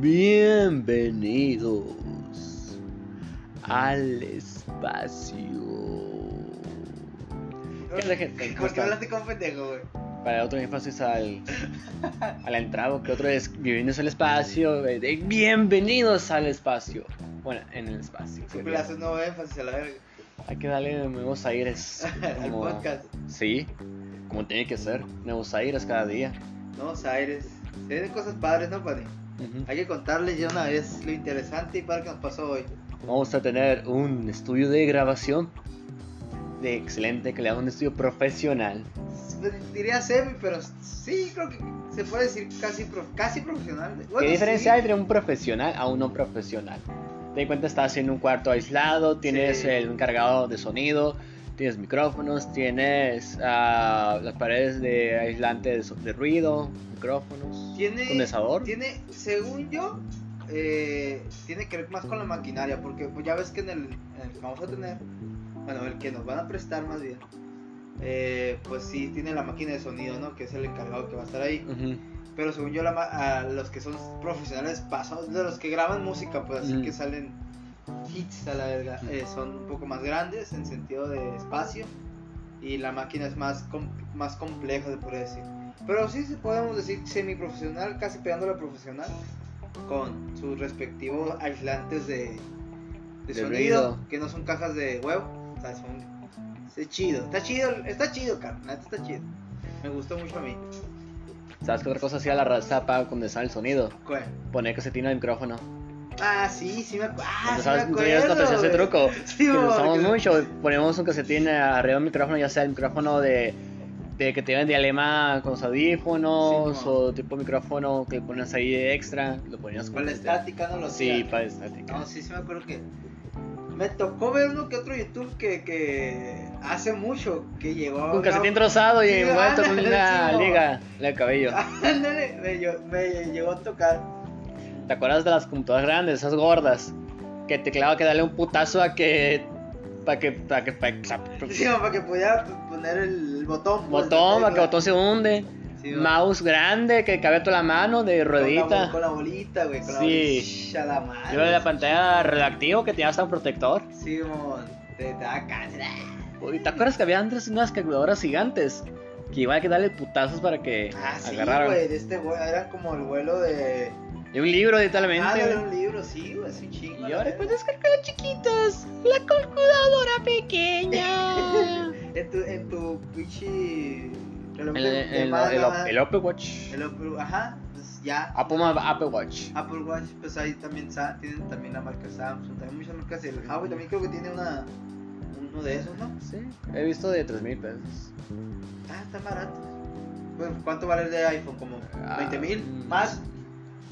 Bienvenidos al espacio. ¿Qué onda, gente? ¿Cómo ¿Por qué están? hablaste con pendejo, güey? Para otro espacio es al, a la entrada, que otro es Bienvenidos al espacio. eh, de Bienvenidos al espacio. Bueno, en el espacio. Siempre le haces un nuevo énfasis a la verga. Hay que darle nuevos aires. Al como- podcast. Sí, como tiene que ser. Nuevos aires cada día. Nuevos aires. Se vienen cosas padres, ¿no, Pani? Ujú. Hay que contarles ya una vez lo interesante y padre que nos pasó hoy. Vamos a tener un estudio de grabación de excelente calidad, un estudio profesional. Diría semi, pero sí, creo que se puede decir casi, casi profesional. Bueno, ¿Qué diferencia sí. hay entre un profesional a un no profesional? Te das cuenta, estás en un cuarto aislado, tienes Sí. el encargado de sonido, tienes micrófonos, tienes ah, las paredes de aislante de, ruido, micrófonos, Tiene, condensador. tiene, según yo, eh, tiene que ver más con la maquinaria, porque pues, ya ves que en el, en el que vamos a tener, bueno, el que nos van a prestar más bien, eh, pues sí tiene la máquina de sonido, ¿no? Que es el encargado que va a estar ahí. Pero según yo, la a los que son profesionales pasados, de los que graban música, pues así que salen hits a la verga, eh, son un poco más grandes en sentido de espacio y la máquina es más, com- más compleja, se puede decir. Pero sí podemos decir semiprofesional, casi pegándole a profesional, con sus respectivos aislantes de, de De sonido, ruido. que no son cajas de huevo, o sea, son... Está chido, está chido, está chido, carnal, está chido. Me gustó mucho a mí. ¿Sabes qué otra cosa hacía la raza para condensar el sonido? ¿Cuál? Poner casetina de micrófono. Ah, sí, sí me, ah, sí ¿Sabes? me ¿Tú ya acuerdo. ese truco? Sí, que lo usamos mucho. Ponemos un casetín arriba del micrófono, ya sea el micrófono de, de que te ven dialema con los audífonos Sí, o tipo micrófono que pones ahí de extra. Lo ponías Con la estática, no lo Sí, hacía. para estática. No, sí, sí me acuerdo que. Me tocó ver uno que otro YouTube que, que hace mucho que llegó a. Un casetín trozado y Sí, envuelto con una sí, liga de cabello. Ándale, me, me llegó a tocar. ¿Te acuerdas de las computadoras grandes, esas gordas? Que te clava que darle un putazo a que. Para que. Para que. Para que Sí, para que pudiera poner el botón. pues, botón, para que el botón se hunde. Sí. Mouse grande que cabe a toda la mano de la, ruedita. con la bolita, güey. Con la Sí. bolita. la madre. Yo de la pantalla redactivo que tenía hasta un protector. Sí, mo, te, da cáncer. Uy, ¿Te acuerdas que había antes unas calculadoras gigantes? Que iban a darle putazos para que Ah, sí, güey, este vuelo, era como el vuelo de... De un libro, Ah, literalmente. de un libro, sí, güey, es un chingo. y ahora verga. puedes descargar chiquitos. La calculadora pequeña. En tu, en tu pinche... el, el, el- el Apple Watch. El Apple- ajá, pues ya. Apple, Apple Watch. Apple Watch, pues ahí también tienen también la marca Samsung, también muchas marcas. El Huawei también creo que tiene una, uno de esos, ¿no? Sí, he visto de 3 mil pesos. Ah, está barato. Bueno, ¿cuánto vale el de iPhone? ¿Como Ah, 20 mil? mm, ¿Más?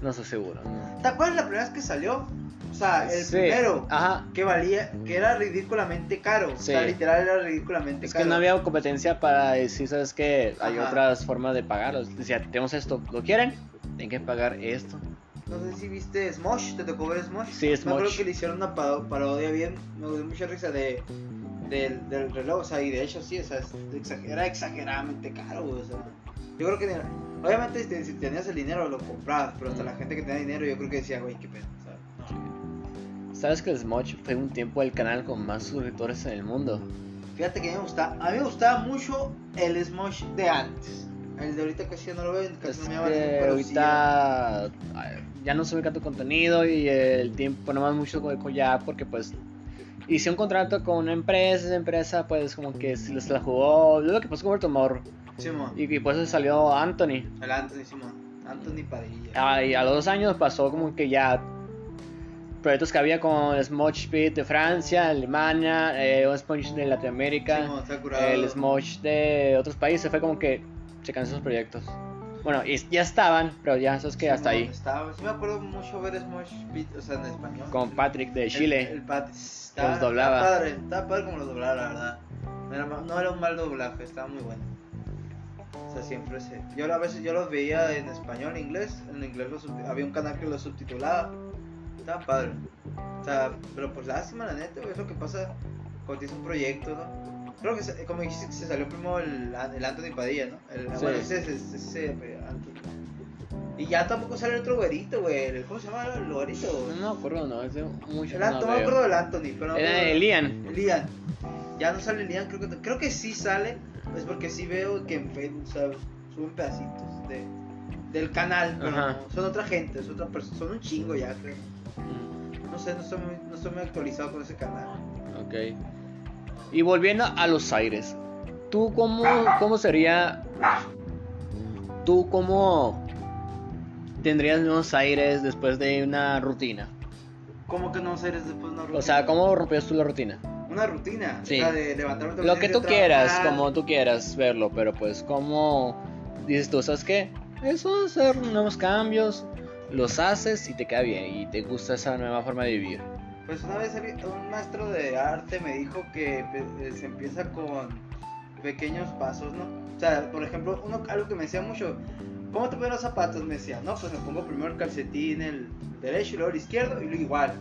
No estoy seguro. no. ¿Te acuerdas la primera vez que salió? O sea, el Sí, primero. Ajá. que valía, que era ridículamente caro. O sea, Sí. literal era ridículamente Es caro. que no había competencia para decir, ¿sabes que Hay Ajá. otras formas de pagarlo. Decía, tenemos esto, ¿lo quieren? Tienen que pagar esto. No sé si viste Smosh, ¿te tocó ver Smosh? Sí, Me acuerdo Smosh. que le hicieron una pa- parodia bien, me dio mucha risa de del, del reloj, o sea, y de hecho sí, o sea, es exager- era exageradamente caro, o sea. Yo creo que, obviamente, si, te- si tenías el dinero lo comprabas, pero hasta Mm. la gente que tenía dinero yo creo que decía, güey, qué pedo, o sea, no. ¿Sabes que el Smosh fue un tiempo el canal con más suscriptores en el mundo? Fíjate que a mí me gustaba, a mí me gustaba mucho el Smosh de antes. El de ahorita casi ya no lo ven, casi Es no me llama la atención, que pero sí ya- ahorita ya no sube tanto contenido y el tiempo no más mucho con ya porque pues hice un contrato con una empresa, esa empresa pues como que se la jugó, lo que pasó con Tomorrow Simón. y, y pues salió Anthony. El Anthony Simón. Anthony Padilla. Ah, y a los dos años pasó como que ya proyectos que había con Smosh Pit de Francia, Alemania, eh, un Smosh de Latinoamérica, Simón, el Smosh de otros países, fue como que se cansan esos proyectos. Bueno, y ya estaban, pero ya sabes que hasta Simón, ahí. Estaba, sí me acuerdo mucho ver Smosh Beat, o sea, en español. Con Patrick de El- Chile. El, Pat- estaba, los doblaba. Estaba padre, estaba padre como los doblaba, la verdad. No era, no era un mal doblaje, estaba muy bueno. O sea, siempre se... Yo a veces yo los veía en español, en inglés. En inglés los había un canal que los subtitulaba. Estaba padre. O sea, pero pues lástima, la neta, es lo que pasa cuando tienes un proyecto, ¿no? Creo que, se- como dijiste, se salió primero el, el Anthony Padilla, ¿no? El, Sí. Bueno, ese es ese, ese, Anthony. Y ya tampoco sale el otro güerito, güey. el- ¿Cómo se llama el güerito? No me acuerdo, no, hace mucho El no no me acuerdo del Anthony, pero no Era acuerdo- Elian. Elian. Ya no sale Elian, creo que, creo que sí sale. Es porque sí veo que en Facebook sea, suben pedacitos de, del canal. Pero Ajá. son otra gente, es otra persona. Son un chingo ya, creo. No sé, no estoy, muy, no estoy muy actualizado con ese canal. Ok. Y volviendo a los aires. ¿Tú cómo, cómo sería... ¿Tú cómo tendrías nuevos aires después de una rutina? ¿Cómo que no eres después de una rutina? O sea, ¿cómo rompías tú la rutina? Una rutina. Sí. O sea, de levantarme Lo que tú quieras, como tú quieras verlo, pero pues como dices tú, ¿sabes qué? Eso es hacer nuevos cambios, los haces y te queda bien y te gusta esa nueva forma de vivir. Pues una vez un maestro de arte me dijo que eh, se empieza con pequeños pasos, ¿no? O sea, por ejemplo, uno, algo que me decía mucho, ¿cómo te pones los zapatos? Me decía, no, pues me pongo primero el calcetín, el derecho y luego el izquierdo y luego igual.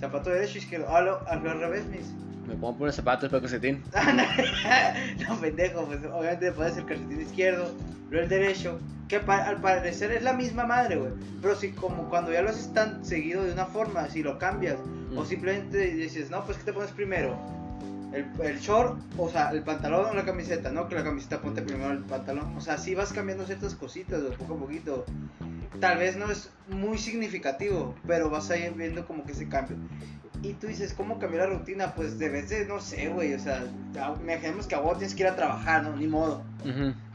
Zapato derecho, izquierdo. Ah, lo- al revés, me dice. Me pongo por los zapatos, para calcetín. no, pendejo, pues obviamente puedes el calcetín izquierdo, luego el derecho, que pa- al parecer es la misma madre, güey. Pero si como cuando ya lo haces tan seguido de una forma, si lo cambias, o Mm. simplemente dices, no, pues ¿qué te pones primero? El, el short, o sea, el pantalón o la camiseta, ¿no? Que la camiseta ponte primero el pantalón. O sea, sí vas cambiando ciertas cositas, de poco a poquito. Tal vez no es muy significativo, pero vas a ir viendo como que ese cambio. Y tú dices, ¿cómo cambiar la rutina? Pues de, no sé, güey, o sea, imaginemos que a vos tienes que ir a trabajar, ¿no? Ni modo.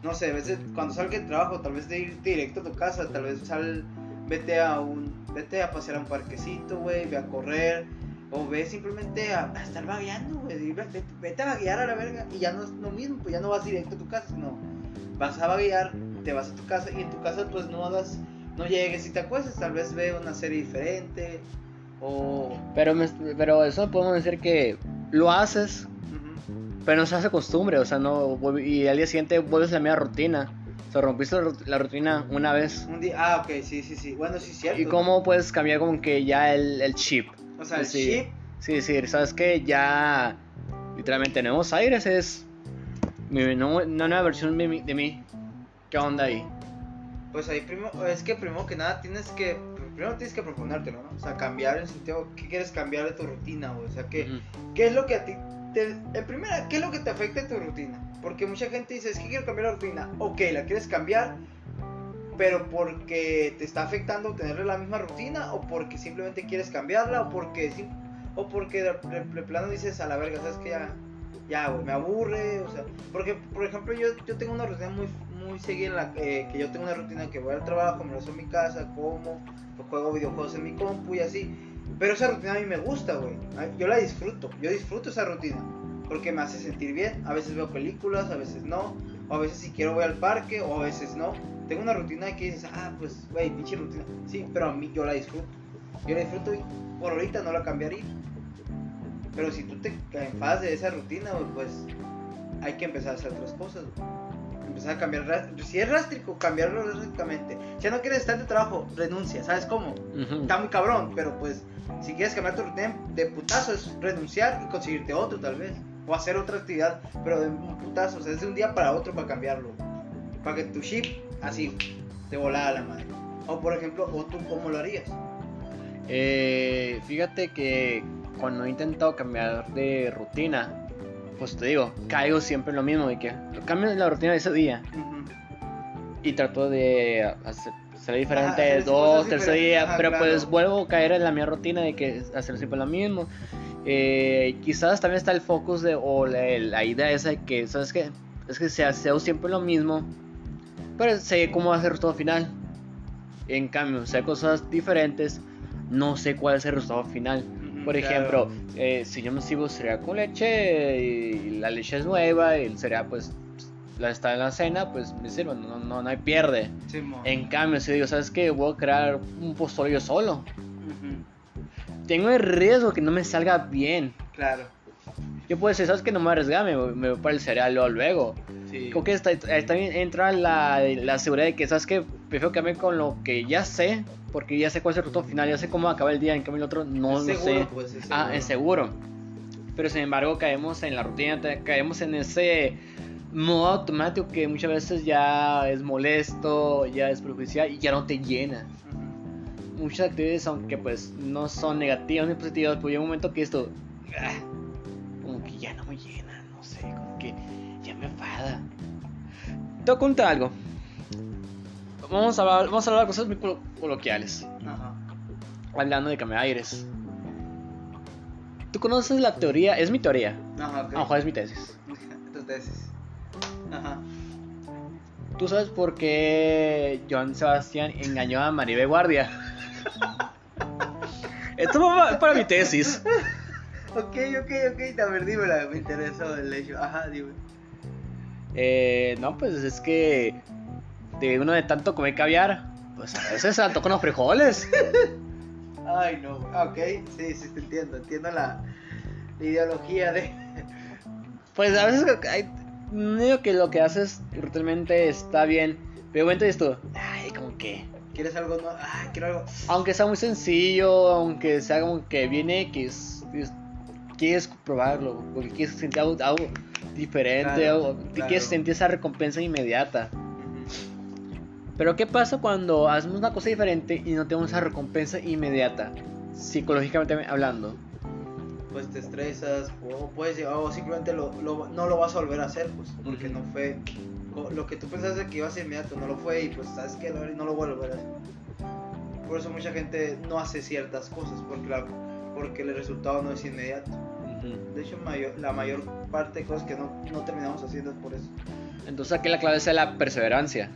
No sé, a veces cuando salga de trabajo, tal vez de ir directo a tu casa, tal vez sal, vete a un, vete a pasear a un parquecito, güey, ve a correr, o ve simplemente a, a estar vagueando, güey, vete, vete a vaguear a la verga, y ya no es lo mismo, pues ya no vas directo a tu casa, sino vas a vaguear, te vas a tu casa, y en tu casa pues no hagas, no llegues y te acuestes, tal vez ve una serie diferente, o... Pero, me- pero eso podemos decir que lo haces, pero no se hace costumbre, o sea, no y al día siguiente vuelves a la misma rutina. O sea, rompiste la, rut- la rutina una vez. Un día, ah, ok, sí, sí, sí, bueno, sí, cierto. ¿Y cómo puedes cambiar como que ya el, el chip? O sea, el Sí. chip Sí, sí, sabes que ya literalmente Nuevos Aires es mi, no- una nueva versión de mí, de mí. ¿Qué onda ahí? Pues ahí primero, es que primero que nada tienes que, primero tienes que proponértelo, ¿no? O sea, cambiar el sentido, ¿qué quieres cambiar de tu rutina, güey? O sea, ¿qué. ¿qué es lo que a ti, te, en primera, qué es lo que te afecta en tu rutina? Porque mucha gente dice, es que quiero cambiar la rutina, ok, la quieres cambiar, pero porque te está afectando tener la misma rutina, o porque simplemente quieres cambiarla, o porque, o porque de plano dices a la verga, ¿sabes que Ya, ya, güey, me aburre, o sea, porque, por ejemplo, yo, yo tengo una rutina muy, muy seguida en la que, yo tengo una rutina que voy al trabajo, me hago en mi casa, como, juego videojuegos en mi compu y así, pero esa rutina a mí me gusta, güey, A- yo la disfruto, yo disfruto esa rutina, porque me hace sentir bien, a veces veo películas, a veces no, o a veces si quiero voy al parque, o a veces no, tengo una rutina que dices, ah, pues, güey, pinche rutina, sí, pero a mí yo la disfruto, yo la disfruto y por ahorita no la cambiaría. Pero si tú te enfadas de esa rutina, pues hay que empezar a hacer otras cosas. Empezar a cambiar. Si es rástrico, cambiarlo drásticamente. Si ya no quieres estar tu trabajo, renuncia. ¿Sabes cómo? Está muy cabrón, pero pues si quieres cambiar tu rutina de putazo es renunciar y conseguirte otro tal vez. O hacer otra actividad, pero de un putazo. O sea, es de un día para otro para cambiarlo. Para que tu chip, así, te volara la madre. O por ejemplo, o tú cómo lo harías. Eh, fíjate que cuando he intentado cambiar de rutina, pues te digo, caigo siempre en lo mismo, de que cambio la rutina de ese día Ujú. y trato de hacer, hacer diferente hacer dos, tercer día, ajá, pero claro. pues vuelvo a caer en la misma rutina de que hacer siempre lo mismo. Eh, quizás también está el focus de, o la, la idea esa de que, ¿sabes qué? Es que se hace siempre lo mismo, pero sé cómo va a ser el resultado final. En cambio, sé cosas diferentes, no sé cuál es el resultado final. Por claro. ejemplo, eh, si yo me sirvo cereal con leche y la leche es nueva y el cereal pues la está en la cena, pues me sirvo, no, no, no hay pierde. En cambio, si digo, ¿sabes qué? Voy a crear un pozole yo solo. Tengo el riesgo que no me salga bien. Claro. Yo puedo decir, ¿sabes qué? No me voy a arriesgar, me, voy- para el cereal luego. luego. Sí. Creo que está, también entra la, la seguridad de que, ¿sabes qué? Prefiero cambiar con lo que ya sé, porque ya sé cuál es el resultado final, ya sé cómo acaba el día, en cambio el otro no lo seguro, sé. pues, es Ah, seguro. es seguro. Pero sin embargo caemos en la rutina, caemos en ese modo automático que muchas veces ya es molesto, ya es perjudicial y ya no te llena. Muchas actividades, aunque pues no son negativas ni positivas, pues llega un momento que esto, ah, que ya no me llena, no sé, como que ya me enfada. Te voy a contar algo. Vamos a hablar, vamos a hablar de cosas muy colo- coloquiales, Ajá. hablando de cambiar aires. ¿Tú conoces la teoría? Es mi teoría. Ajá, ok. A lo mejor es mi tesis. Tu tesis. Ajá. ¿Tú sabes por qué Joan Sebastián engañó a Maribel Guardia? Esto va para mi tesis. Ok, ok, ok. A ver, dímela. Me interesó el hecho. Ajá, dime. Eh, no, pues es que de uno de tanto comer caviar, pues a veces se antoja unos frijoles. Ay, no. Ok, sí, sí, te entiendo. Entiendo la, la ideología de. Pues a veces hay, no digo que lo que haces brutalmente está bien, pero bueno, esto, ay, como que, ¿Quieres algo? No? Ah, quiero algo. aunque sea muy sencillo, aunque sea como que viene X, dices, quieres probarlo, porque quieres sentir algo, algo diferente, Claro, algo- claro. quieres sentir esa recompensa inmediata. Pero ¿qué pasa cuando hacemos una cosa diferente y no tenemos esa recompensa inmediata? Psicológicamente hablando. Pues te estresas, o puedes o simplemente lo, lo- no lo vas a volver a hacer, pues, porque no fue lo que tú pensaste que iba a ser inmediato, no lo fue, y pues sabes que no, lo vuelvo a volver a hacer. Por eso mucha gente no hace ciertas cosas, porque, la, porque el resultado no es inmediato. De hecho, mayor- la mayor parte de cosas que no, no terminamos haciendo es por eso. Entonces aquí la clave es la perseverancia.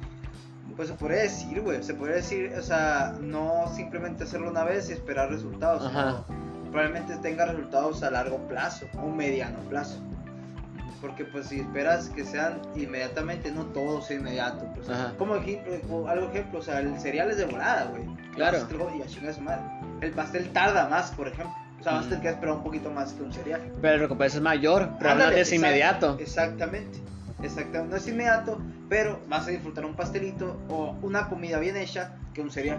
Pues se podría decir, güey, se podría decir, o sea, no simplemente hacerlo una vez y esperar resultados, Ajá. probablemente tenga resultados a largo plazo, o mediano plazo. Porque pues si esperas que sean inmediatamente, no todo sea inmediato. Pues. Como ejemplo, como algo ejemplo, o sea, el cereal es de volada, güey. Claro. Y a su madre. El pastel tarda más, por ejemplo. O sea, vas a tener Mm. que esperar un poquito más que un cereal. Pero la recompensa es mayor, pero no es inmediato. Exactamente. Exactamente. No es inmediato, pero vas a disfrutar un pastelito o una comida bien hecha que un cereal.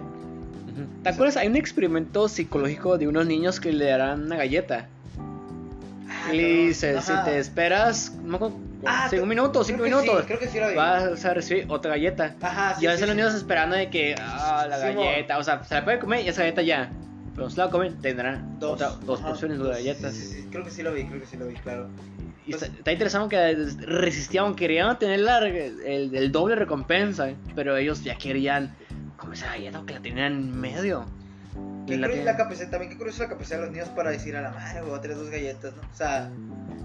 ¿Te acuerdas? Hay un experimento psicológico de unos niños que le darán una galleta. Ah, Y le dice, si te esperas, Ah, cinco creo- minutos, cinco minutos, Sí, creo que sí lo vas a recibir otra galleta. Ajá, sí. y a veces sí, los niños esperando de que, ah, la Sí, mo. galleta, o sea, se la puede comer y esa galleta ya. Pero si la comen, tendrán Dos, otra- dos Ajá, porciones de galletas. Sí, sí, sí. Creo que sí lo vi, creo que sí lo vi, claro. Y Pues- está, está interesante que resistían, querían tener la, el, el doble recompensa, pero ellos ya querían comer esa galleta que la tenían en medio. Qué La la capacidad, también qué curioso la capacidad de los niños para decir a la madre, voy a tener dos galletas, ¿no? O sea,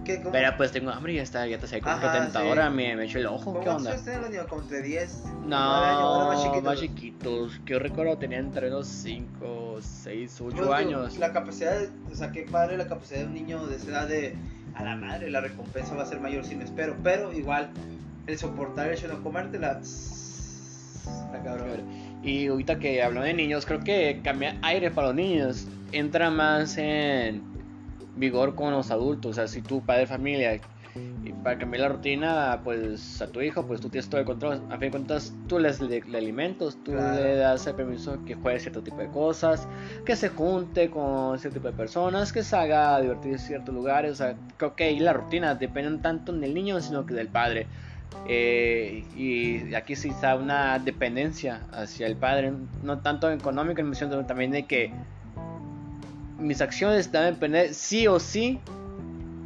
¿qué, cómo, Pero pues tengo hambre y esta galleta se ve como que tentadora, sí. me, me echo el ojo, ¿qué ¿cómo onda? ustedes tienen los niños? ¿Como entre 10? No, nueve años, más chiquitos. chiquitos? Que yo recuerdo tenían entre los 5, 6, 8 Pues, digo, años. La capacidad, de- o sea, qué padre la capacidad de un niño de esa edad de a la madre, la recompensa va a ser mayor si me espero, pero igual el soportar el hecho de no comértela, la cabrón. Y ahorita que hablando de niños, creo que cambiar aire para los niños entra más en vigor con los adultos. O sea, si tú, padre de familia, y para cambiar la rutina, pues a tu hijo, pues tú tienes todo el control. A fin de cuentas, tú les le, le alimentos, tú Claro. le das el permiso que juegue cierto tipo de cosas, que se junte con cierto tipo de personas, que salga a divertirse en ciertos lugares. O sea, creo que ahí la rutina dependen tanto del niño, sino que del padre. Eh, y aquí sí está una dependencia hacia el padre, no tanto económica, sino también de que mis acciones deben depender sí o sí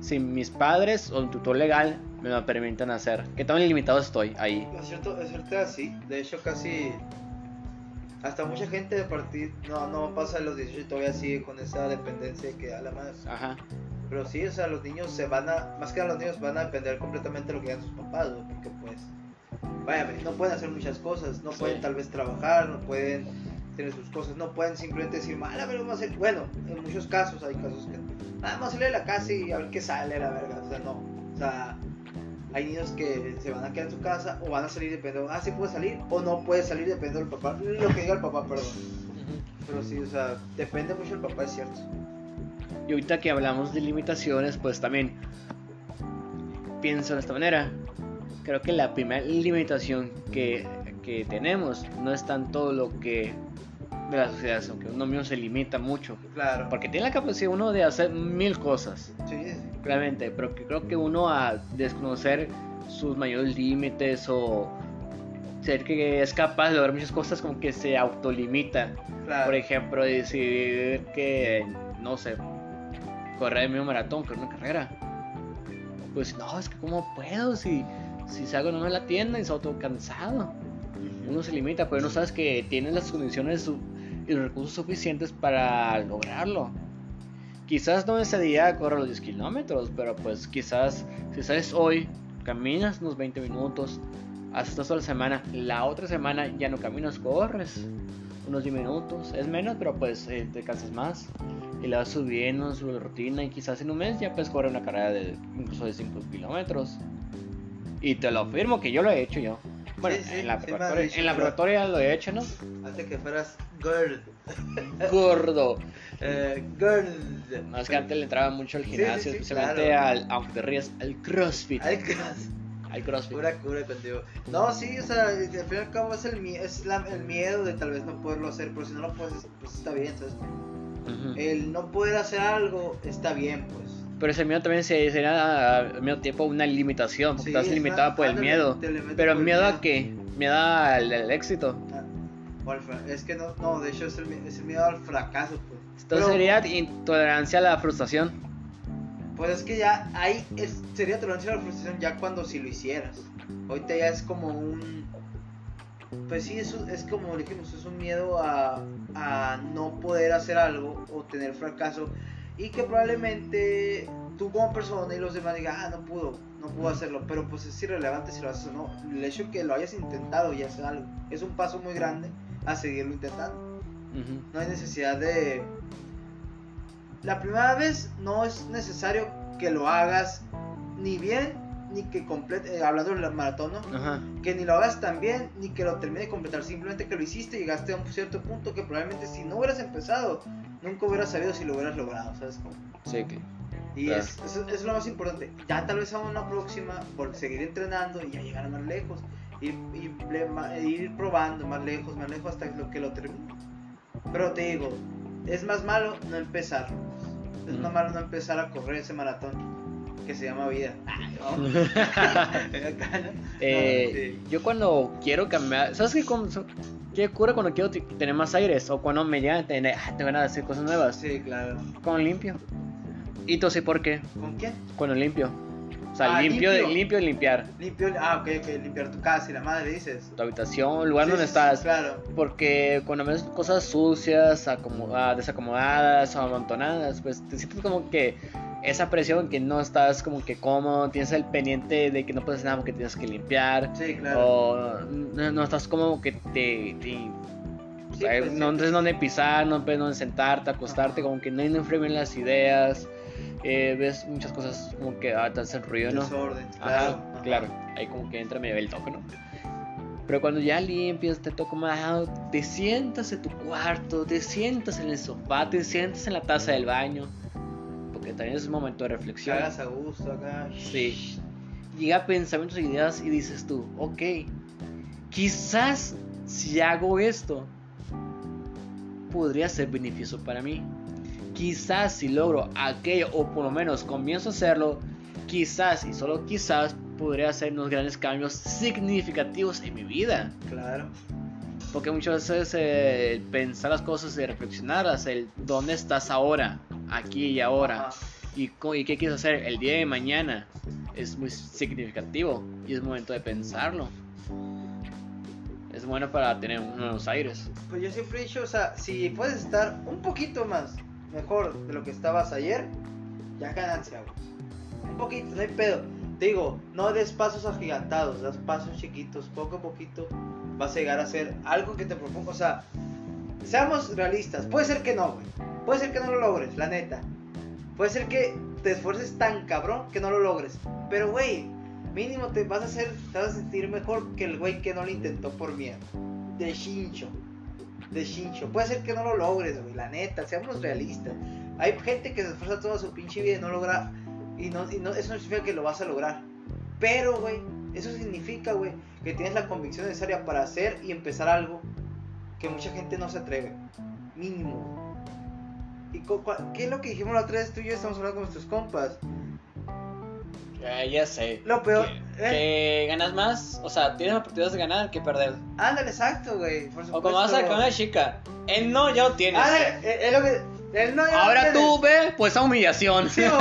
si mis padres o un tutor legal me lo permiten hacer. Que tan limitado estoy ahí. Es cierto, es cierto así, de hecho casi hasta mucha gente de partir no, no pasa de los 18 y todavía sigue con esa dependencia que da la más. Ajá. Pero sí, o sea, los niños se van a, más que nada los niños van a depender completamente de lo que hagan sus papás, porque pues, vaya, no pueden hacer muchas cosas, no Sí. pueden tal vez trabajar, no pueden tener sus cosas, no pueden simplemente decir, mala, pero vamos a hacer, bueno, en muchos casos hay casos que, "Ah, vamos a salir de la casa y a ver qué sale, la verga, o sea, no, o sea, hay niños que se van a quedar en su casa o van a salir dependiendo, ah, sí puede salir o no puede salir dependiendo del papá, lo que diga el papá, perdón, pero sí, o sea, depende mucho del papá, es cierto. Y ahorita que hablamos de limitaciones, pues también pienso de esta manera. Creo que la primera limitación que, que tenemos no es tanto lo que de la sociedad, sino que uno mismo se limita mucho. Claro, Porque tiene la capacidad uno de hacer mil cosas, sí, sí. claramente, pero que creo que uno a desconocer sus mayores límites o ser que es capaz de lograr muchas cosas como que se autolimita. Claro. Por ejemplo, decidir que, no sé, correr el mismo maratón, que una carrera. Pues no, es que cómo puedo si, si salgo no me la tienda y salgo todo cansado. Uno se limita, pero no sabes que tienes las condiciones y los recursos suficientes para lograrlo. Quizás no ese día corro los 10 kilómetros, pero pues quizás si sales hoy, caminas unos 20 minutos, hasta toda la semana. La otra semana ya no caminas, corres unos 10 minutos. Es menos, pero pues eh, te cansas más. Y la vas subiendo su rutina y quizás en un mes ya puedes correr una carrera de incluso de 5 kilómetros. Y te lo afirmo que yo lo he hecho yo. Bueno, Sí, sí, en la sí me has preparatoria, dicho, en la pero- preparatoria lo he hecho, ¿no? Antes que fueras girl. Gordo. Eh, girl. No, es que antes le entraba mucho al gimnasio, especialmente claro. al, aunque te rías, al crossfit. Qué más. Al crossfit. Pura cura contigo. No, sí, o sea, al fin y al cabo es, el, es la- el miedo de tal vez no poderlo hacer, pero si no lo puedes, pues está bien, ¿sabes? Ujú. El no poder hacer algo está bien, pues. Pero ese miedo también se- sería al mismo tiempo una limitación, porque Sí, estás es limitado una- por el miedo. te Pero miedo miedo. a qué? Miedo al, al éxito. Ah, es que no, no, de hecho es el, mi- es el miedo al fracaso, pues. Entonces Pero, sería intolerancia a la frustración. Pues es que ya ahí es- sería tolerancia a la frustración ya cuando si lo hicieras. Ahorita ya es como un. Pues sí, eso es como dijimos, es un miedo a, a no poder hacer algo o tener fracaso. Y que probablemente tú como persona y los demás digan, ah, no pudo, no pudo hacerlo. Pero pues es irrelevante si lo haces o no. El hecho de que lo hayas intentado ya es algo. Es un paso muy grande a seguirlo intentando. No hay necesidad de... La primera vez no es necesario que lo hagas ni bien ni que complete, eh, hablando del maratón, ¿no? Ajá. Que ni lo hagas tan bien ni que lo termine de completar, simplemente que lo hiciste y llegaste a un cierto punto que probablemente si no hubieras empezado, nunca hubieras sabido si lo hubieras logrado, ¿sabes cómo? Sí, que. Y Claro. es, eso es lo más importante. Ya tal vez a una próxima, por seguir entrenando y ya llegar más lejos. Ir, ir, ir probando más lejos, más lejos hasta lo que lo termine. Pero te digo, es más malo no empezar. Es más malo no empezar a correr ese maratón que se llama vida. Ay, no. Eh, No, Yo cuando quiero cambiar, ¿sabes qué, qué ocurre cuando quiero tener más aires? O cuando me llegan a tener, ah, te van a hacer cosas nuevas. sí. sí, claro. Cuando limpio. Y tú sé por qué. ¿Con quién? Cuando limpio. O sea, Ah, limpio, limpio. Y limpiar. Limpio, ah, ok, ok, limpiar tu casa y la madre dices. Tu habitación, el lugar Sí, donde sí, sí, estás. claro. Porque cuando ves cosas sucias, acomodadas, desacomodadas o amontonadas, pues te sientes como que esa presión que no estás como que cómodo, tienes el pendiente de que no puedes hacer nada porque tienes que limpiar. Sí, claro. O no, no estás como que te... te- Sí, sea, pues, no sí. tienes dónde pisar, no tienes dónde sentarte, acostarte, como que no hay no las ideas. eh, ves muchas cosas como que ah, te hacen ruido, ¿no? Desorden, Ajá, claro. ajá. claro. Ahí como que entra medio el toque, ¿no? Pero cuando ya limpias, te toca más, te sientas en tu cuarto, te sientas en el sofá, te sientas en la taza del baño. Porque también es un momento de reflexión. hagas a gusto acá. Sí. Llega pensamientos e ideas y dices tú, ok, quizás si hago esto, podría ser beneficioso para mí. Quizás si logro aquello, o por lo menos comienzo a hacerlo, quizás y solo quizás podría hacer unos grandes cambios significativos en mi vida. Claro. Porque muchas veces eh, el pensar las cosas y reflexionarlas, el dónde estás ahora, aquí y ahora, y, y qué quieres hacer el día de mañana, es muy significativo y es momento de pensarlo. Es bueno para tener unos aires. Pues yo siempre he dicho, o sea, si puedes estar un poquito más mejor de lo que estabas ayer, ya ganancia. Un poquito, no hay pedo. Te digo, no des pasos agigantados, das pasos chiquitos, poco a poquito vas a llegar a hacer algo que te proponga. O sea, seamos realistas, puede ser que no, güey. Puede ser que no lo logres, la neta. Puede ser que te esfuerces tan cabrón que no lo logres. Pero, güey, mínimo te vas a hacer, te vas a sentir mejor que el güey que no lo intentó por miedo. De chincho. De chincho. Puede ser que no lo logres, güey, la neta, seamos realistas. Hay gente que se esfuerza toda su pinche vida y no logra. Y, no, eso no significa que lo vas a lograr. Pero, güey, eso significa, güey, que tienes la convicción necesaria para hacer y empezar algo que mucha gente no se atreve. Mínimo. ¿Y qué es lo que dijimos la otra vez tú y yo estamos hablando con nuestros compas? Eh, ya sé. Lo peor. Que, eh, que ganas más, o sea, tienes oportunidades de ganar que perder. Ándale, exacto, güey. Por O supuesto. como vas a con una chica, él no, ya lo tienes. Ándale, eh, es lo que. él no, ya lo Ahora tú ve, pues a humillación. Sí.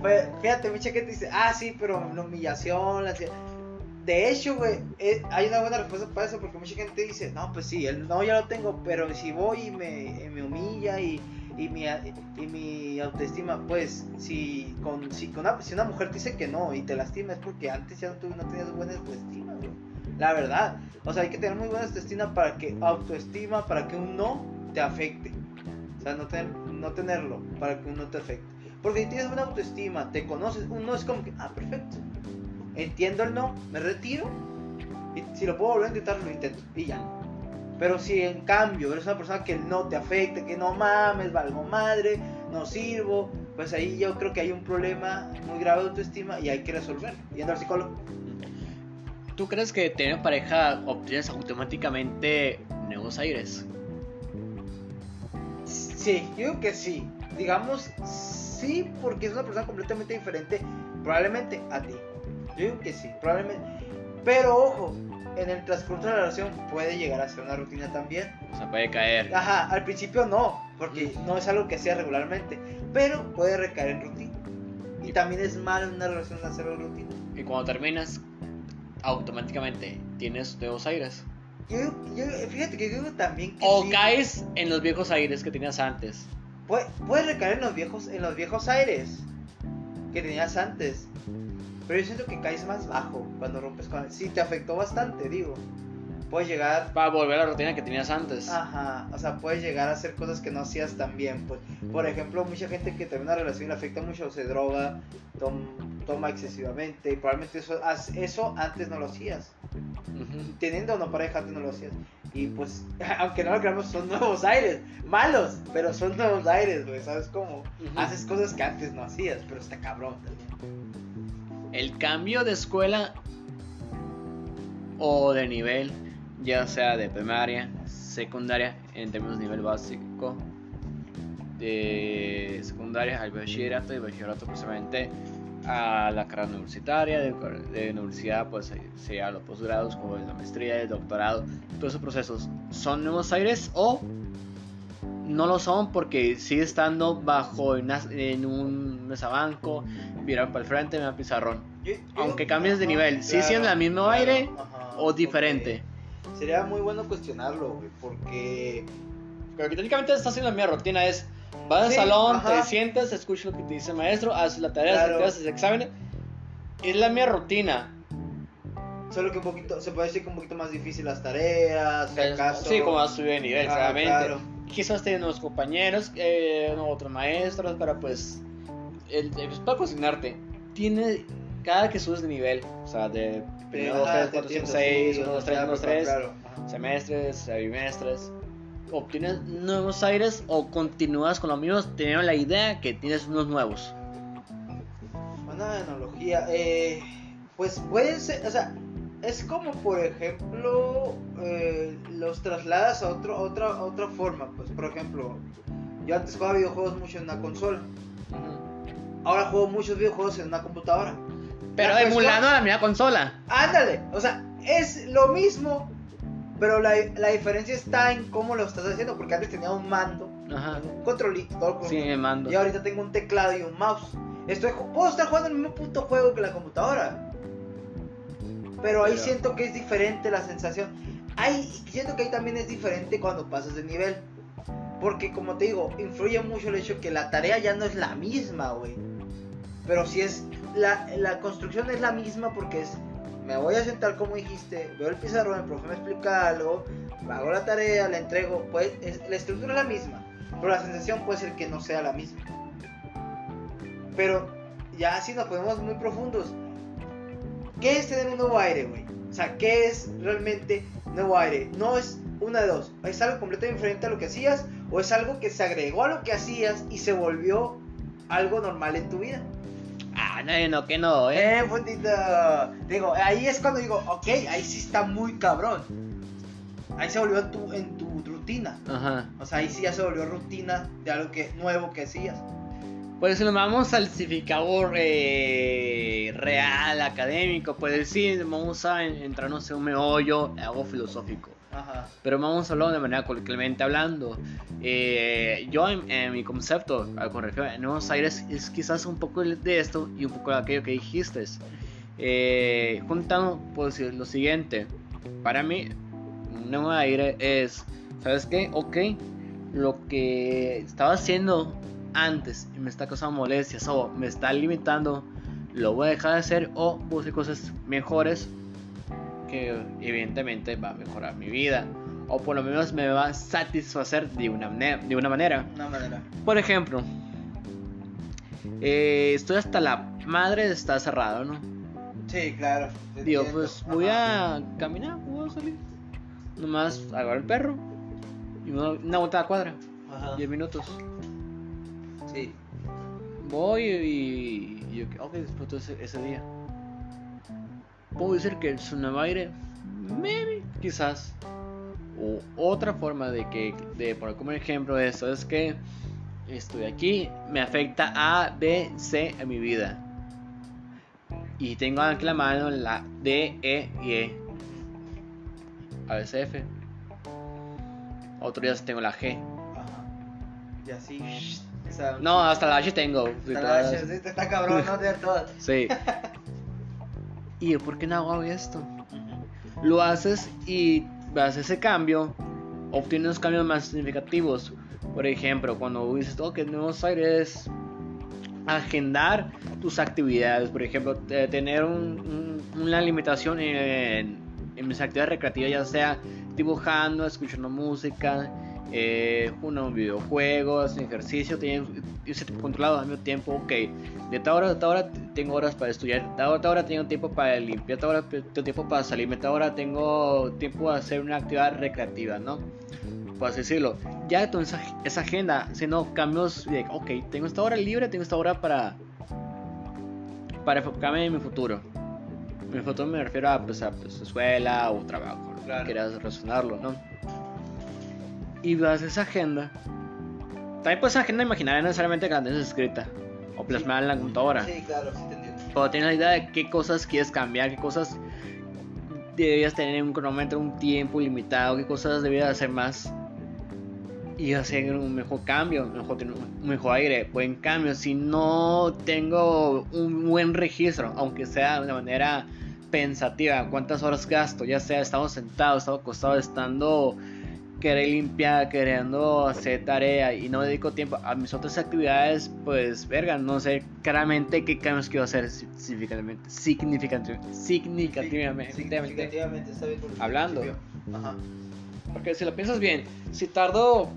Pues, fíjate, mucha gente dice, ah, sí, pero la humillación, la... De hecho, güey, hay una buena respuesta para eso porque mucha gente dice, no, pues sí, el no ya lo tengo, pero si voy y me, me humilla y, y, mi, y mi autoestima, pues si, con, si, con una, si una mujer te dice que no y te lastima es porque antes ya no, no tenías buena autoestima, güey. La verdad, o sea, hay que tener muy buena autoestima para que autoestima, para que un no te afecte. O sea, no, tener, no tenerlo para que un no te afecte. Porque si tienes buena autoestima, te conoces, un no es como que, ah, perfecto. Entiendo el no, me retiro. Y si lo puedo volver a intentar, lo intento. Y ya. Pero si en cambio eres una persona que el no te afecta, que no mames, valgo madre, no sirvo, pues ahí yo creo que hay un problema muy grave de autoestima y hay que resolverlo. Yendo al psicólogo. ¿Tú crees que tener pareja obtienes automáticamente nuevos aires? Sí, yo digo que sí. Digamos, sí, porque es una persona completamente diferente, probablemente a ti. Yo digo que sí, probablemente. Pero ojo, en el transcurso de la relación puede llegar a ser una rutina también. O sea, puede caer. Ajá, al principio no, porque no es algo que hacía regularmente, pero puede recaer en rutina. Y también es malo en una relación hacerlo rutina. Y cuando terminas, automáticamente tienes nuevos aires. Yo, yo, fíjate que yo digo también que O sí. caes en los viejos aires que tenías antes. Puede, puede recaer en los viejos, en los viejos aires que tenías antes. Pero yo siento que caes más bajo cuando rompes con Sí, te afectó bastante, digo. Puedes llegar. Para volver a la rutina que tenías antes. Ajá, o sea, puedes llegar a hacer cosas que no hacías tan bien. Pues, por ejemplo, mucha gente que termina una relación le afecta mucho, se droga, tom- toma excesivamente. Y probablemente eso, eso antes no lo hacías. Ujú. Teniendo una pareja, antes no lo hacías. Y pues, aunque no lo creamos, son nuevos aires. Malos, pero son nuevos aires, güey. ¿Sabes cómo? Ujú. Haces cosas que antes no hacías, pero está cabrón también. El cambio de escuela o de nivel, ya sea de primaria, secundaria, en términos de nivel básico, de secundaria al bachillerato y bachillerato precisamente a la carrera universitaria, de, universidad pues sería los posgrados como la maestría, el doctorado, todos esos procesos, ¿son nuevos aires o no lo son porque sigue estando bajo en, en un mesabanco, mirar para el frente, en un pizarrón? Yo- yo- Aunque cambies de nivel, ¿sí siendo el mismo aire ajá, o diferente? ok. Sería muy bueno cuestionarlo, güey, porque Porque técnicamente estás haciendo la misma rutina, es vas al Sí, salón, ajá. te sientas, escuchas lo que te dice el maestro, haces la tarea, Claro. haces exámenes, es la misma rutina. solo que un poquito, se puede decir que un poquito más difícil las tareas, si acaso. Sí, como vas a subir de nivel, Ah, claramente. claro. Quizás tienes nuevos compañeros, eh, otros maestros, para pues, el, el- pues, para cocinarte. Tiene, cada que subes de nivel, o sea, de primero, dos, Ajá, tres, te cuatro, cinco, entiendo, seis, sí, uno, dos, o tres, sea, uno, dos, claro, tres, claro, ajá. semestres, bimestres. ¿Obtienes nuevos aires o continúas con los mismos teniendo la idea que tienes unos nuevos? Una analogía, eh, pues pueden ser, o sea, es como por ejemplo, eh, los trasladas a, otro, otra, otra forma, pues por ejemplo, yo antes jugaba videojuegos mucho en una consola, ahora juego muchos videojuegos en una computadora. Pero La emulando cuestión- la misma consola. Ándale, o sea, es lo mismo, pero la, la diferencia está en cómo lo estás haciendo, porque antes tenía un mando, Ajá. un controlito, todo Sí, me mando. y ahorita tengo un teclado y un mouse. Estoy, puedo estar jugando el mismo puto juego que la computadora. Pero ahí Pero- siento que es diferente la sensación. Ahí siento que ahí también es diferente cuando pasas de nivel. Porque como te digo, influye mucho el hecho que la tarea ya no es la misma, güey. Pero si es la, la construcción es la misma porque es me voy a sentar como dijiste, veo el pizarrón, el profe me explica algo, hago la tarea, la entrego, pues es- la estructura es la misma, pero la sensación puede ser que no sea la misma. Pero ya si nos ponemos muy profundos, ¿qué es tener un nuevo aire, güey? O sea, ¿qué es realmente nuevo aire? No es una de dos, es algo completamente diferente a lo que hacías o es algo que se agregó a lo que hacías y se volvió algo normal en tu vida. Ah, no, no, que no, eh. Eh, putita. Digo, ahí es cuando digo, ok, ahí sí está muy cabrón. Ahí se volvió en tu, en tu rutina. Ajá. O sea, ahí sí ya se volvió rutina de algo que nuevo que hacías. Pues si nos vamos al significador eh, real, académico, pues sí, vamos a entrarnos en un meollo, algo filosófico. Ajá. Pero vamos a hablar de manera coloquialmente hablando. Eh, yo en, en mi concepto, con refiero a Nuevos Aires, es quizás un poco de esto y un poco de aquello que dijiste. Eh, juntando, puedo decir lo siguiente. Para mí, nuevo aire es, ¿sabes qué? Ok, lo que estaba haciendo antes y me está causando molestias o me está limitando, lo voy a dejar de hacer o busque cosas mejores que evidentemente va a mejorar mi vida o por lo menos me va a satisfacer de una, de una manera. Una manera. Por ejemplo, eh, estoy hasta la madre de estar cerrado, ¿no? Sí, claro. Digo, pues voy a caminar, voy a salir. Nomás agarro el perro y una, una vuelta a la cuadra, Ajá. 10 minutos. Sí. Voy y, y yo, ok, disfruto ese, ese día. Puedo decir que es un nuevo aire, maybe, quizás. O otra forma de que, de poner como ejemplo esto, es que estoy aquí, me afecta A, B, C en mi vida. Y tengo aquí la mano la D, E y E. A veces F. Otros días tengo la G. Ajá. Y así. O sea, No, hasta la H tengo. todas- la- sí, está cabrón, no de todas. Sí. ¿Y por qué no hago esto? Lo haces y haces ese cambio, obtienes cambios más significativos. Por ejemplo, cuando dices, ok, Nuevos Aires, agendar tus actividades. Por ejemplo, te- tener un- un- una limitación en, en mis actividades recreativas, ya sea dibujando, escuchando música, eh, jugando videojuegos, ejercicio, tener ese tiempo controlado tiempo, ok, de tal hora a tal hora tengo horas para estudiar, de tal hora a tal hora tengo tiempo para limpiar, de tal hora tengo tiempo para salirme, de tal hora tengo tiempo para hacer una actividad recreativa, ¿no? Por así decirlo. Ya entonces esa, esa agenda, haciendo cambios de, ok, tengo esta hora libre, tengo esta hora para para enfocarme en mi futuro. Mi futuro me refiero a, pues, a pues, escuela o trabajo, lo que Claro. quieras razonarlo, ¿no? Y vas a esa agenda. También puedes agenda imaginaria, no necesariamente que la tengas escrita o plasmada en la computadora. Sí, claro, sí te entiendo. Pero tienes la idea de qué cosas quieres cambiar, qué cosas deberías tener un cronómetro, un tiempo limitado, qué cosas deberías hacer más y hacer un mejor cambio, mejor, tener un mejor aire, buen cambio. Si no tengo un buen registro, aunque sea de una manera pensativa, cuántas horas gasto, ya sea estamos sentados, estamos acostados, estando querer limpiar, queriendo hacer tarea y no dedico tiempo a mis otras actividades, pues verga, no sé claramente qué cambios quiero hacer significativamente, significativamente, significativamente, Significativamente, está bien. por el Hablando. Ajá. porque si lo piensas bien, si tardo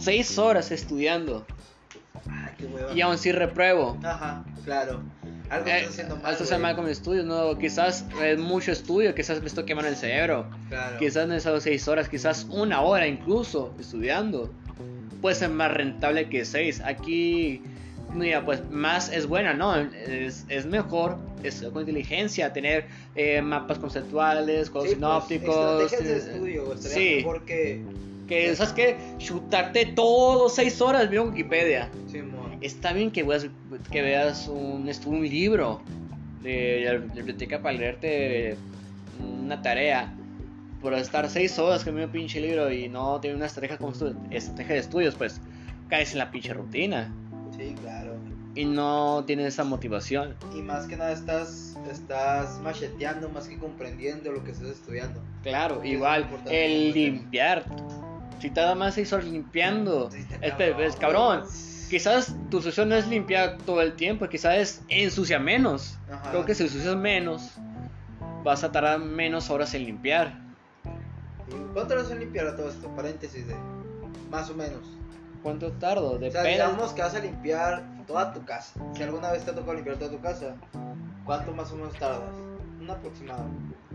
6 horas estudiando Ay, qué hueva. y aún si repruebo, Ajá, claro. Algo eh, estás haciendo mal. algo está mal con mis estudios, no, quizás es mucho estudio, quizás me estoy quemando el cerebro. Claro. Quizás no esas 6 horas, quizás una hora incluso estudiando. Puede ser más rentable que 6. Aquí, mira, pues más es buena, ¿no? Es, es mejor, es con inteligencia, tener eh, mapas conceptuales, Sí, cosas pues, sinópticos. estrategias de eh, estudio, sí. mejor que. Que, ¿sabes qué? Chutarte todo 6 horas, mira Wikipedia. Simón. Está bien que veas, que veas un, un libro de la biblioteca para leerte una tarea. Por estar seis horas con un pinche libro y no tener una estrategia, como estrategia de estudios, pues caes en la pinche rutina. Sí, claro. Y no tienes esa motivación. Y más que nada estás, estás macheteando más que comprendiendo lo que estás estudiando. Claro, Sí, es igual importante el limpiar. Si tarda más seis horas limpiando, Sí, está es, cabrón. Quizás tu sesión no es limpiar todo el tiempo, quizás es ensuciar menos. Ajá. Creo que si ensucias menos, vas a tardar menos horas en limpiar. ¿Y ¿Cuánto horas en limpiar a todo esto? Paréntesis de. Más o menos. ¿Cuánto tardo? O sea, Depende. digamos que vas a limpiar toda tu casa. Si alguna vez te ha tocado limpiar toda tu casa, ¿cuánto más o menos tardas? Un aproximado.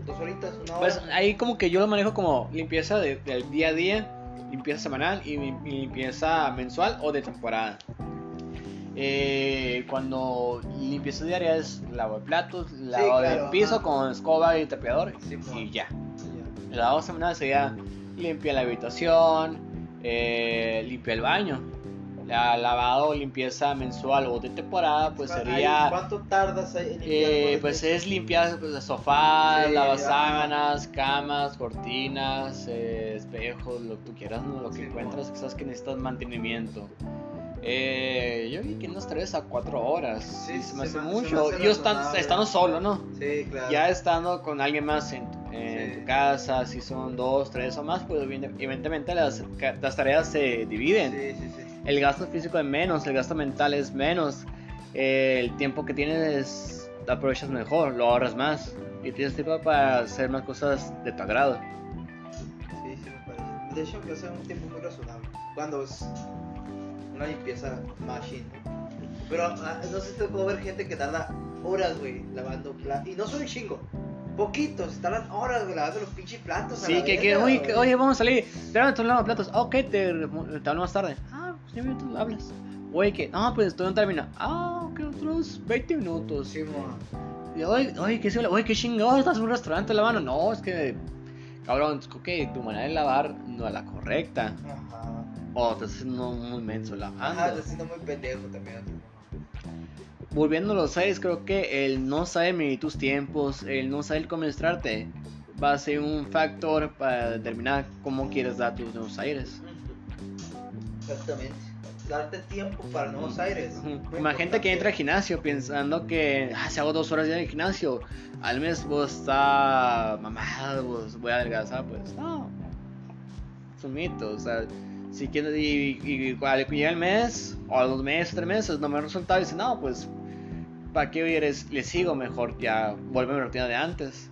¿Dos horitas? ¿Una hora? Pues ahí como que yo lo manejo como limpieza de- del día a día, limpieza semanal y, limpieza mensual o de temporada. Eh, cuando limpieza diaria es lavado de platos, lavado claro, de piso ajá. con escoba y trapeador Sí, y ya. Ya. El lavado semanal sería limpiar la habitación, eh, limpiar el baño, La lavado o limpieza mensual o de temporada, pues sería. ¿Cuánto tardas ahí en limpiar? Eh, pues es limpiar pues, sofás, Sí, lavasábanas, camas, cortinas, eh, espejos, lo que tú quieras, ¿no? lo que Sí, encuentras, quizás que necesitas mantenimiento. Eh, yo vi que unos 3 a 4 horas, Sí, se me hace se mucho. Yo estando, estando solo, ¿no? Sí, claro. Ya estando con alguien más en, en Sí. tu casa, si son dos, tres o más, pues evidente- evidentemente las, las tareas se dividen. Sí, sí, sí. El gasto físico es menos, el gasto mental es menos. eh, el tiempo que tienes lo aprovechas mejor, lo ahorras más. Y tienes tiempo para hacer más cosas de tu agrado. Sí, sí me parece. De hecho, que hace un tiempo muy razonable. Cuando es una limpieza machine. Pero ah, no sé si te puedo ver gente que tarda horas, güey, lavando platos. Y no son un chingo. Poquitos, tardan horas, güey, lavando los pinches platos. a Sí, la que, que verga, oye, que, oye, vamos a salir. Espérame, tú lavas platos. Ok, te, te hablo más tarde. Ah, 10 minutos hablas. Oye, que, no, pues estoy en término. Ah, ok, otros 20 minutos. Sí. Y, oye, oye, que oye, qué chingado, estás en un restaurante lavando. No, es que, cabrón, es que tu manera de lavar no es la correcta. Ajá. O te estás haciendo muy menso Ajá, lavando. está siendo muy pendejo también. Volviendo a los aires, creo que el no saber medir tus tiempos, el no saber cómo administrarte, va a ser un factor para determinar cómo quieres dar tus nuevos aires. Exactamente. Darte tiempo para nuevos aires. Gente que entra al gimnasio pensando que ah, si hago dos horas ya en el gimnasio, al mes vos está mamado, vos voy a adelgazar, pues no. Es un mito, o sea, si quieres, y, y, y cuando llega el mes, o a los meses, tres meses, no me resulta, dice, no, pues, ¿para qué eres? Le sigo mejor, ya vuelve a mi rutina de antes.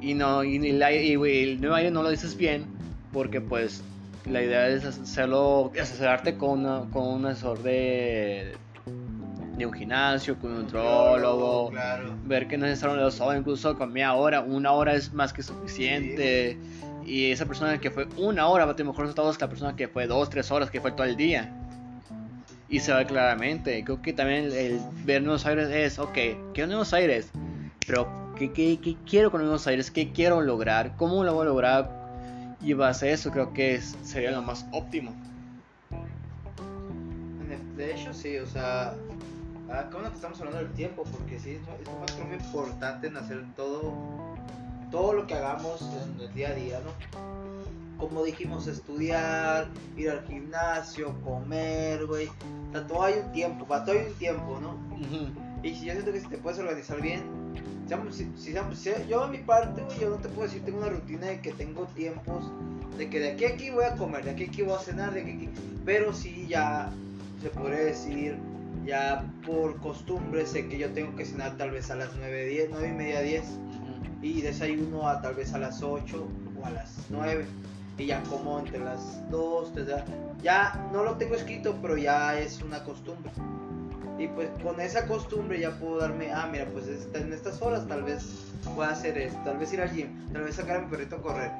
Y no, y, y y, el nuevo aire no lo dices bien, porque pues la idea es hacerlo, asesorarte con, una- con un asesor de, de un gimnasio, con un nutrólogo, Claro. ver que no es necesario dos horas, incluso con media hora, una hora es más que suficiente. Y esa persona que fue una hora va a tener mejores resultados que la persona que fue dos, tres horas, que fue todo el día. Y se ve claramente. Creo que también el, el ver Nuevos Aires es, ok, quiero Nuevos Aires, pero ¿qué, qué, qué quiero con Nuevos Aires? ¿Qué quiero lograr? ¿Cómo lo voy a lograr? Y base a eso creo que es- sería lo más óptimo. De hecho, sí, o sea, ah, qué bueno que estamos hablando del tiempo, porque sí, es un factor muy importante en hacer todo, todo lo que hagamos en el día a día, ¿no? Como dijimos, estudiar, ir al gimnasio, comer, güey. O sea, todo hay un tiempo, para todo hay un tiempo, ¿no? Y si yo siento que si te puedes organizar bien, si, si yo a mi parte, güey, yo no te puedo decir, tengo una rutina de que tengo tiempos, de que de aquí a aquí voy a comer, de aquí a aquí voy a cenar, de aquí a aquí, pero sí ya se podría decir, ya por costumbre sé que yo tengo que cenar tal vez a las 9, 10, 9 y media, 10, y desayuno a tal vez a las 8 o a las 9. Y ya como entre las 2, 3, ya- ya no lo tengo escrito, pero ya es una costumbre. Y pues con esa costumbre ya puedo darme, ah, mira, pues en estas horas tal vez pueda hacer esto, tal vez ir al gym, tal vez sacar a mi perrito a correr.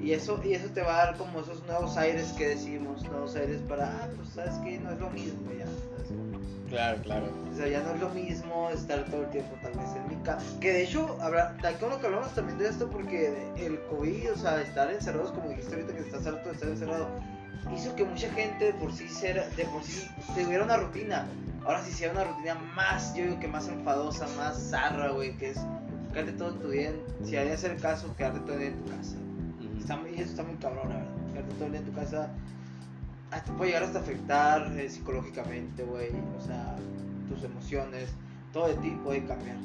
Y eso, y eso te va a dar como esos nuevos aires que decimos, nuevos aires para, ah, pues sabes que no es lo mismo ya. ¿sabes? Claro, claro. O sea, ya no es lo mismo estar todo el tiempo tal vez en mi casa. Que de hecho, habrá, tal como que hablamos también de esto, porque el COVID, o sea, estar encerrados, como dijiste ahorita que estás harto de estar encerrado, hizo que mucha gente de por sí, ser, de por sí tuviera una rutina. Ahora sí hiciera una rutina más, yo digo que más enfadosa, más zarra, güey, que es quedarte todo tu día, en- si hay que hacer caso, quedarte todo el día en tu casa. Está y eso está muy cabrón, la verdad. Quedarte todo el día en tu casa ah, te puede llegar hasta afectar eh, psicológicamente, güey. O sea, tus emociones, todo de ti puede cambiar.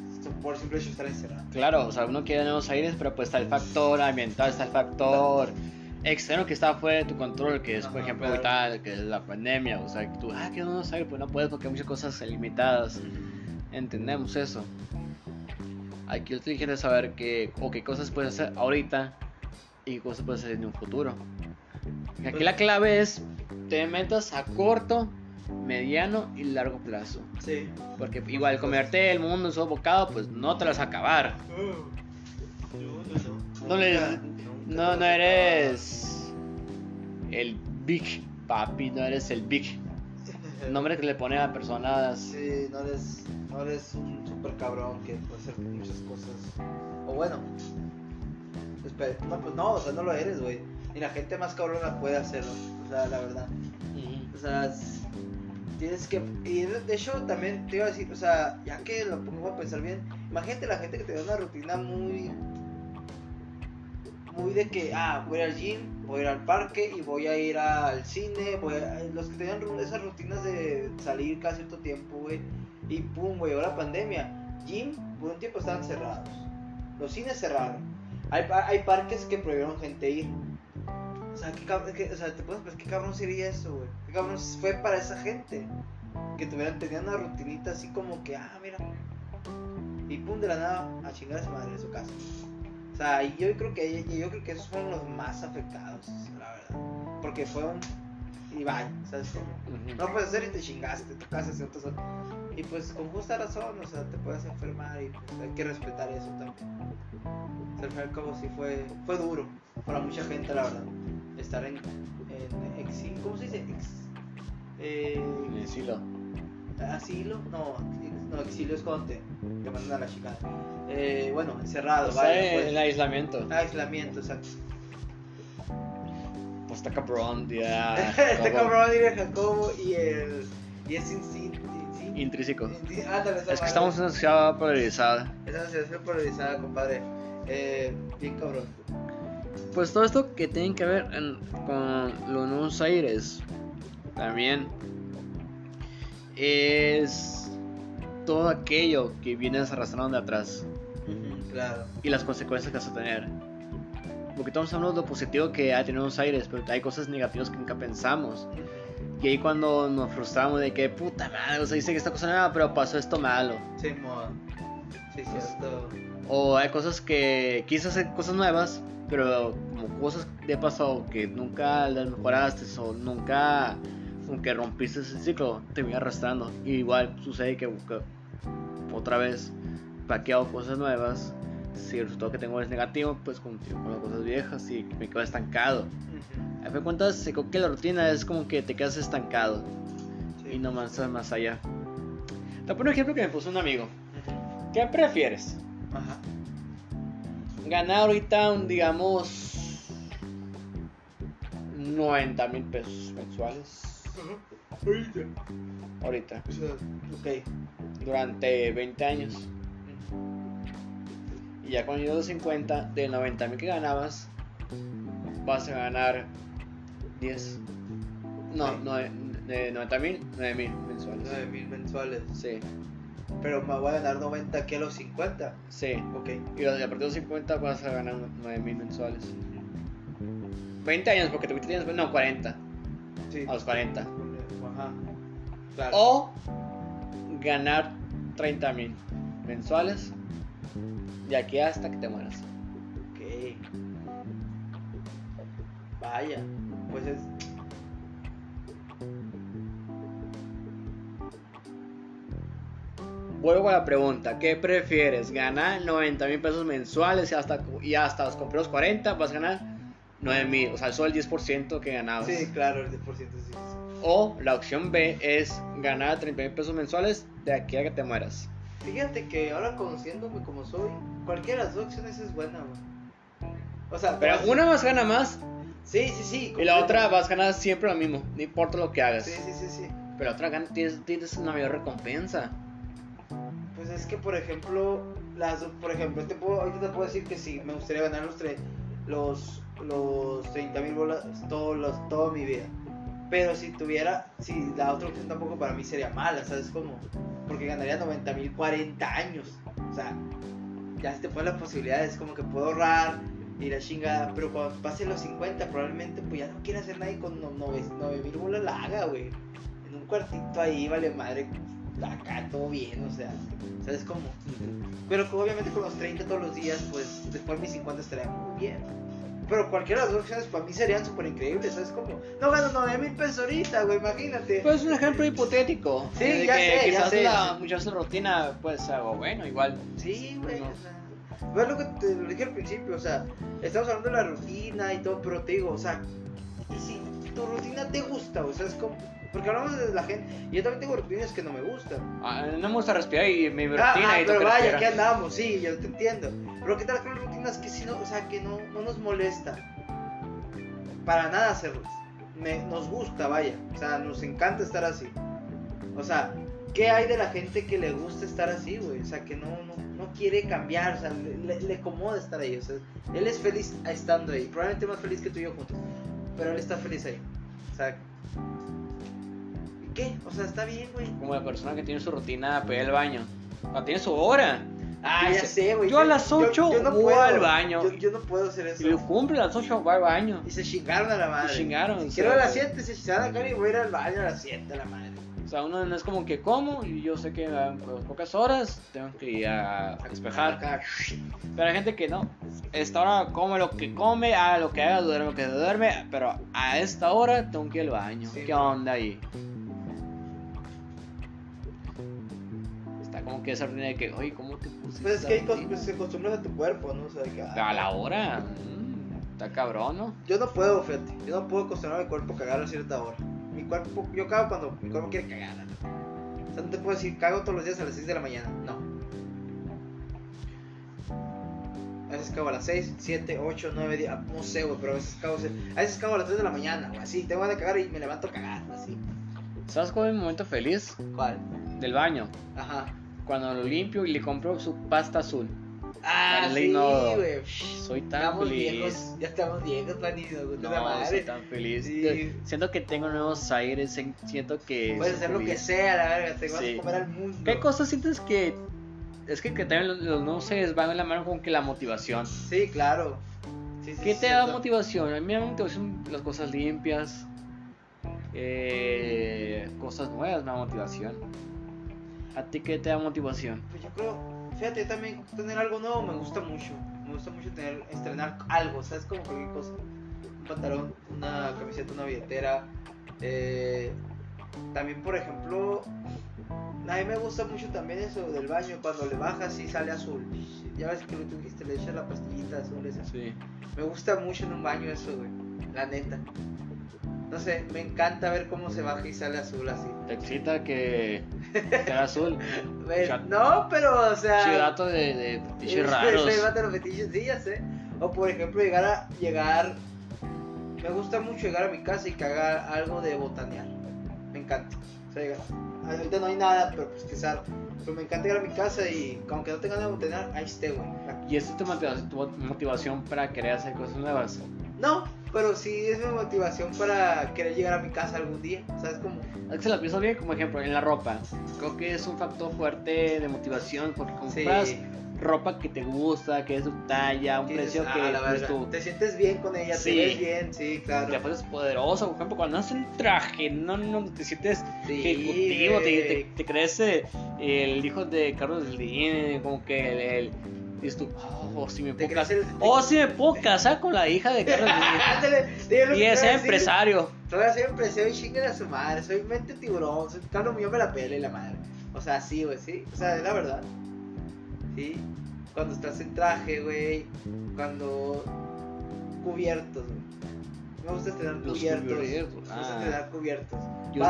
Por simple hecho estar encerrado. Claro, o sea, uno quiere nuevos aires, pero pues está el factor ambiental, está el factor externo que está fuera de tu control, que es, por Ajá, ejemplo, claro. ahorita, que es la pandemia, o sea, que tú, ah, quiero nuevos aires, pues no puedes porque hay muchas cosas limitadas, entendemos eso. Aquí yo te quiero saber que, o qué cosas puedes hacer ahorita y qué cosas puedes hacer en un futuro. Aquí la clave es, te metas a corto, mediano y largo plazo. Sí. Porque igual comerte el mundo en su bocado, pues no te las vas a acabar. No, le- no, no eres el Big Papi, no eres el Big. Nombre que le pone a personas. Sí, no eres, no eres un super cabrón que puede hacer muchas cosas. O bueno, espera, no, pues no, o sea, no lo eres, güey. Ni la gente más cabrona puede hacerlo, o sea, la verdad. O sea, tienes que. Y de hecho, también te iba a decir, o sea, ya que lo pongo a pensar bien, imagínate la gente que te da una rutina muy. Muy de que, ah, voy al gym, voy a ir al parque y voy a ir al cine. Voy a- los que tenían esas rutinas de salir cada cierto tiempo, güey. Y pum, güey, llegó la pandemia. Gym, por un tiempo estaban cerrados. Los cines cerraron. Hay, hay parques que prohibieron gente ir. O sea, ¿qué, cab- qué- o sea, te puedes pensar qué cabrón sería eso, güey. ¿Qué cabrón fue para esa gente? Que tuvieran, tenían una rutinita así como que, ah, mira. Y pum, de la nada, a chingar a su madre en su casa. Sea, yo creo que yo creo que esos fueron los más afectados, la verdad. Porque fueron y vaya, ¿sabes cómo? No puedes hacer y te chingaste, se otras Y pues con justa razón, o sea, te puedes enfermar y pues hay que respetar eso también. O sea, al fin y al cabo sí fue, fue duro para mucha gente, la verdad. Estar en, en exilio, ¿cómo se dice? Ex, eh, Decilo. ¿Asilo? No, no, exilio es cuando te, te mandan a la chingada. Eh, bueno, encerrado, Está vaya. en pues. el aislamiento. Aislamiento, exacto. Pues está cabrón, ya. este como cabrón diría Jacobo y el. Y es sin- Intrínseco. Es que estamos en una sociedad polarizada. Esa situación polarizada, compadre. Eh, bien cabrón. Pues todo esto que tiene que ver en- con los Nuevos Aires también es todo aquello que vienes arrastrando de atrás Claro. y las consecuencias que vas a tener. Porque estamos hablando de lo positivo que ha tenido Nuevos Aires, pero hay cosas negativas que nunca pensamos. Y ahí cuando nos frustramos de que puta madre, o sea, dice que esta cosa nueva, pero pasó esto malo. Sí, moda. Sí, cierto. O hay cosas que quise hacer cosas nuevas, pero como cosas de pasado que nunca las mejoraste o nunca como que rompiste ese ciclo, te voy arrastrando. Y igual sucede que, que otra vez paqueado cosas nuevas. Si el resultado que tengo es negativo, pues continúo con las cosas viejas y me quedo estancado. A fin de cuentas, creo que la rutina es como que te quedas estancado Sí. y no avanzas más allá. Te pongo un ejemplo que me puso un amigo. ¿Qué prefieres? Ajá. ganar ahorita, un, digamos, 90 mil pesos mensuales. Ahorita. Ahorita, O sea, ok. durante 20 años. Y ya cuando llegues a los 50, de 90 mil que ganabas, vas a ganar 10. No, de 90 mil, 9 mil mensuales. 9 mil mensuales. Sí, Pero me voy a ganar 90 aquí a los 50. sí. Ok. Y a partir de los 50 vas a ganar 9 mil mensuales. 20 años, porque tú tienes, no, 40. Sí. A los 40. Ajá. Claro. O ganar 30 mil mensuales de aquí hasta que te mueras. Ok. Vaya. Pues es. Vuelvo a la pregunta, ¿qué prefieres? ¿Ganar 90 mil pesos mensuales y hasta, y hasta los compré los 40 vas a ganar 9 mil? O sea, solo el 10% que ganabas. Sí, claro, el 10% sí. sí. O la opción B es ganar 30 mil pesos mensuales de aquí a que te mueras. Fíjate que ahora conociéndome como soy, cualquiera de las dos opciones es buena, güey. O sea, Pero una más gana más Sí, sí, sí. y la otra vas a ganar siempre lo mismo, no importa lo que hagas. Sí, sí, sí, sí. Pero la otra gana, tienes, tienes una mayor recompensa. Pues es que, por ejemplo, las, por ejemplo, te puedo, ahorita te puedo decir que sí, me gustaría ganar los, tre- los, los 30 mil bolas todos los, toda mi vida. Pero si tuviera, si la otra opción tampoco para mí sería mala, ¿sabes cómo? Porque ganaría 90 mil 40 años. O sea, ya se te fue la posibilidad, es como que puedo ahorrar y la chingada. Pero cuando pase los 50, probablemente pues ya no quiera hacer nadie con 9 mil bolas la haga, güey. En un cuartito ahí, vale madre, acá todo bien, o sea, ¿sabes cómo? Pero obviamente con los 30 todos los días, pues después mis 50 estaría muy bien. Pero cualquiera de las dos opciones para mí serían súper increíbles, ¿sabes cómo? No gano 9 mil pesos ahorita, güey, imagínate. Pues es un ejemplo hipotético. Sí, de ya que sé, ya quizás sé. la muchas rutina pues algo bueno, igual. Sí, güey, No. o sea. Lo que te lo dije al principio, o sea, estamos hablando de la rutina y todo, pero te digo, o sea, y si tu rutina te gusta, o sea, es como. Porque hablamos de la gente, y yo también tengo rutinas que no me gustan. Ah, no me gusta respirar y mi Ah, rutina ah, y tú pero vaya, que andamos, sí, yo te entiendo. Pero qué tal con rutinas que si no, o sea, que no, no nos molesta. Para nada hacerlas. me- nos gusta, vaya. O sea, nos encanta estar así. O sea, ¿qué hay de la gente que le gusta estar así, güey? O sea, que no, no, no quiere cambiar, o sea, le, le, le acomoda estar ahí. O sea, él es feliz estando ahí. Probablemente más feliz que tú y yo juntos. Pero él está feliz ahí. O sea, ¿y ¿qué? O sea, está bien, güey. Como la persona que tiene su rutina para ir al baño. Cuando tiene su hora. Ah, ya sé, güey. yo a las ocho voy al baño. Yo, yo no puedo hacer eso. Y lo cumple a las 8 va al baño. Y se chingaron a la madre. Se chingaron, Si quiero a las 7, se chingaron acá y voy a ir al baño a las 7 a la madre. O sea, uno no es como que como y yo sé que en pocas horas tengo que ir a, despejar. Pero hay gente que no. Esta hora come lo que come, haga lo que haga, duerme lo que duerme. Pero a esta hora tengo que ir al baño. Sí, ¿Qué no. onda ahí? Como que esa rutina de que, oye, ¿cómo te puse? Pues es que hay cos- rutina?" pues, se acostumbran a tu cuerpo, ¿no? O sea, que, ah, a la hora. mm, está cabrón, ¿no? Yo no puedo, fíjate. Yo no puedo acostumbrar a mi cuerpo a cagar a cierta hora. Mi cuerpo, yo cago cuando mi cuerpo quiere cagar. ¿no? O sea, no te puedo decir, cago todos los días a las 6 de la mañana. No. A veces cago a las 6, 7, 8, 9, 10. No sé, güey, pero a veces cago, a veces cago a las 3 de la mañana, güey. Así, tengo ganas de cagar y me levanto a cagar, así. ¿Sabes cuál es mi momento feliz? ¿Cuál? Del baño. Ajá. Cuando lo limpio y le compro su pasta azul. Ah, El sí, güey. Soy tan Estamos feliz. viejos, ya estamos viejos, güey, No, madre. soy tan feliz. Sí. Siento que tengo nuevos aires, siento que... Puedes hacer lo que feliz. sea, la verga, te vas Sí. a comer al mundo. ¿Qué cosas sientes que... Es que, que también los, los nuevos aires van en la mano con que la motivación. Sí, claro. Sí, ¿Qué te da motivación? A mí me da motivación las cosas limpias, eh, cosas nuevas me da motivación. ¿A ti qué te da motivación? Pues yo creo, fíjate, también tener algo nuevo me gusta mucho. Me gusta mucho tener, estrenar algo, ¿sabes? Como cualquier cosa. Un pantalón, una camiseta, una billetera. eh, también, por ejemplo, a mí me gusta mucho también eso del baño, cuando le bajas y sale azul. Ya ves que lo tuviste, le echas la pastillita azul esa. Sí. Me gusta mucho en un baño eso, güey. La neta. No sé, me encanta ver cómo se baja y sale azul así. ¿Te excita que sea azul? Chat- No, pero, o sea. Chidato de, de fetiches raros. de los fetiches, sí, ya sé. O por ejemplo, llegar a. llegar. Me gusta mucho llegar a mi casa y que haga algo de botanear. Me encanta. O sea, llegar- ahorita no hay nada, pero pues quizás. Pero me encanta llegar a mi casa y aunque no tenga nada de botanear, ahí esté, güey. ¿Y esto es tu motivación para querer hacer cosas nuevas? No, pero sí es mi motivación para querer llegar a mi casa algún día. ¿Sabes cómo? Se la pienso bien, como ejemplo, en la ropa. Creo que es un factor fuerte de motivación porque compras Sí. ropa que te gusta, que es tu talla, un precio "Ah, que la pues, verga". tú te sientes bien con ella, Sí. te ves bien, sí, claro. te pones poderoso. Por ejemplo, cuando haces un traje, no, no te sientes Sí, ejecutivo, te, te, te crees el hijo de Carlos Slim, como que el. el dices tú, oh, si me puedo casar. Oh, si me puedo casar con la hija de Carlos. Ándale, y es empresario. Voy a ser empresario y chinguen a su madre. Soy mente tiburón. Soy Carlos Millón me la pela y la madre. O sea, sí, güey, sí. O sea, es la verdad. Sí. Cuando estás en traje, güey. Cuando. Cubiertos, güey. Me gusta tener Los cubiertos. cubiertos, Me gusta ah. tener cubiertos.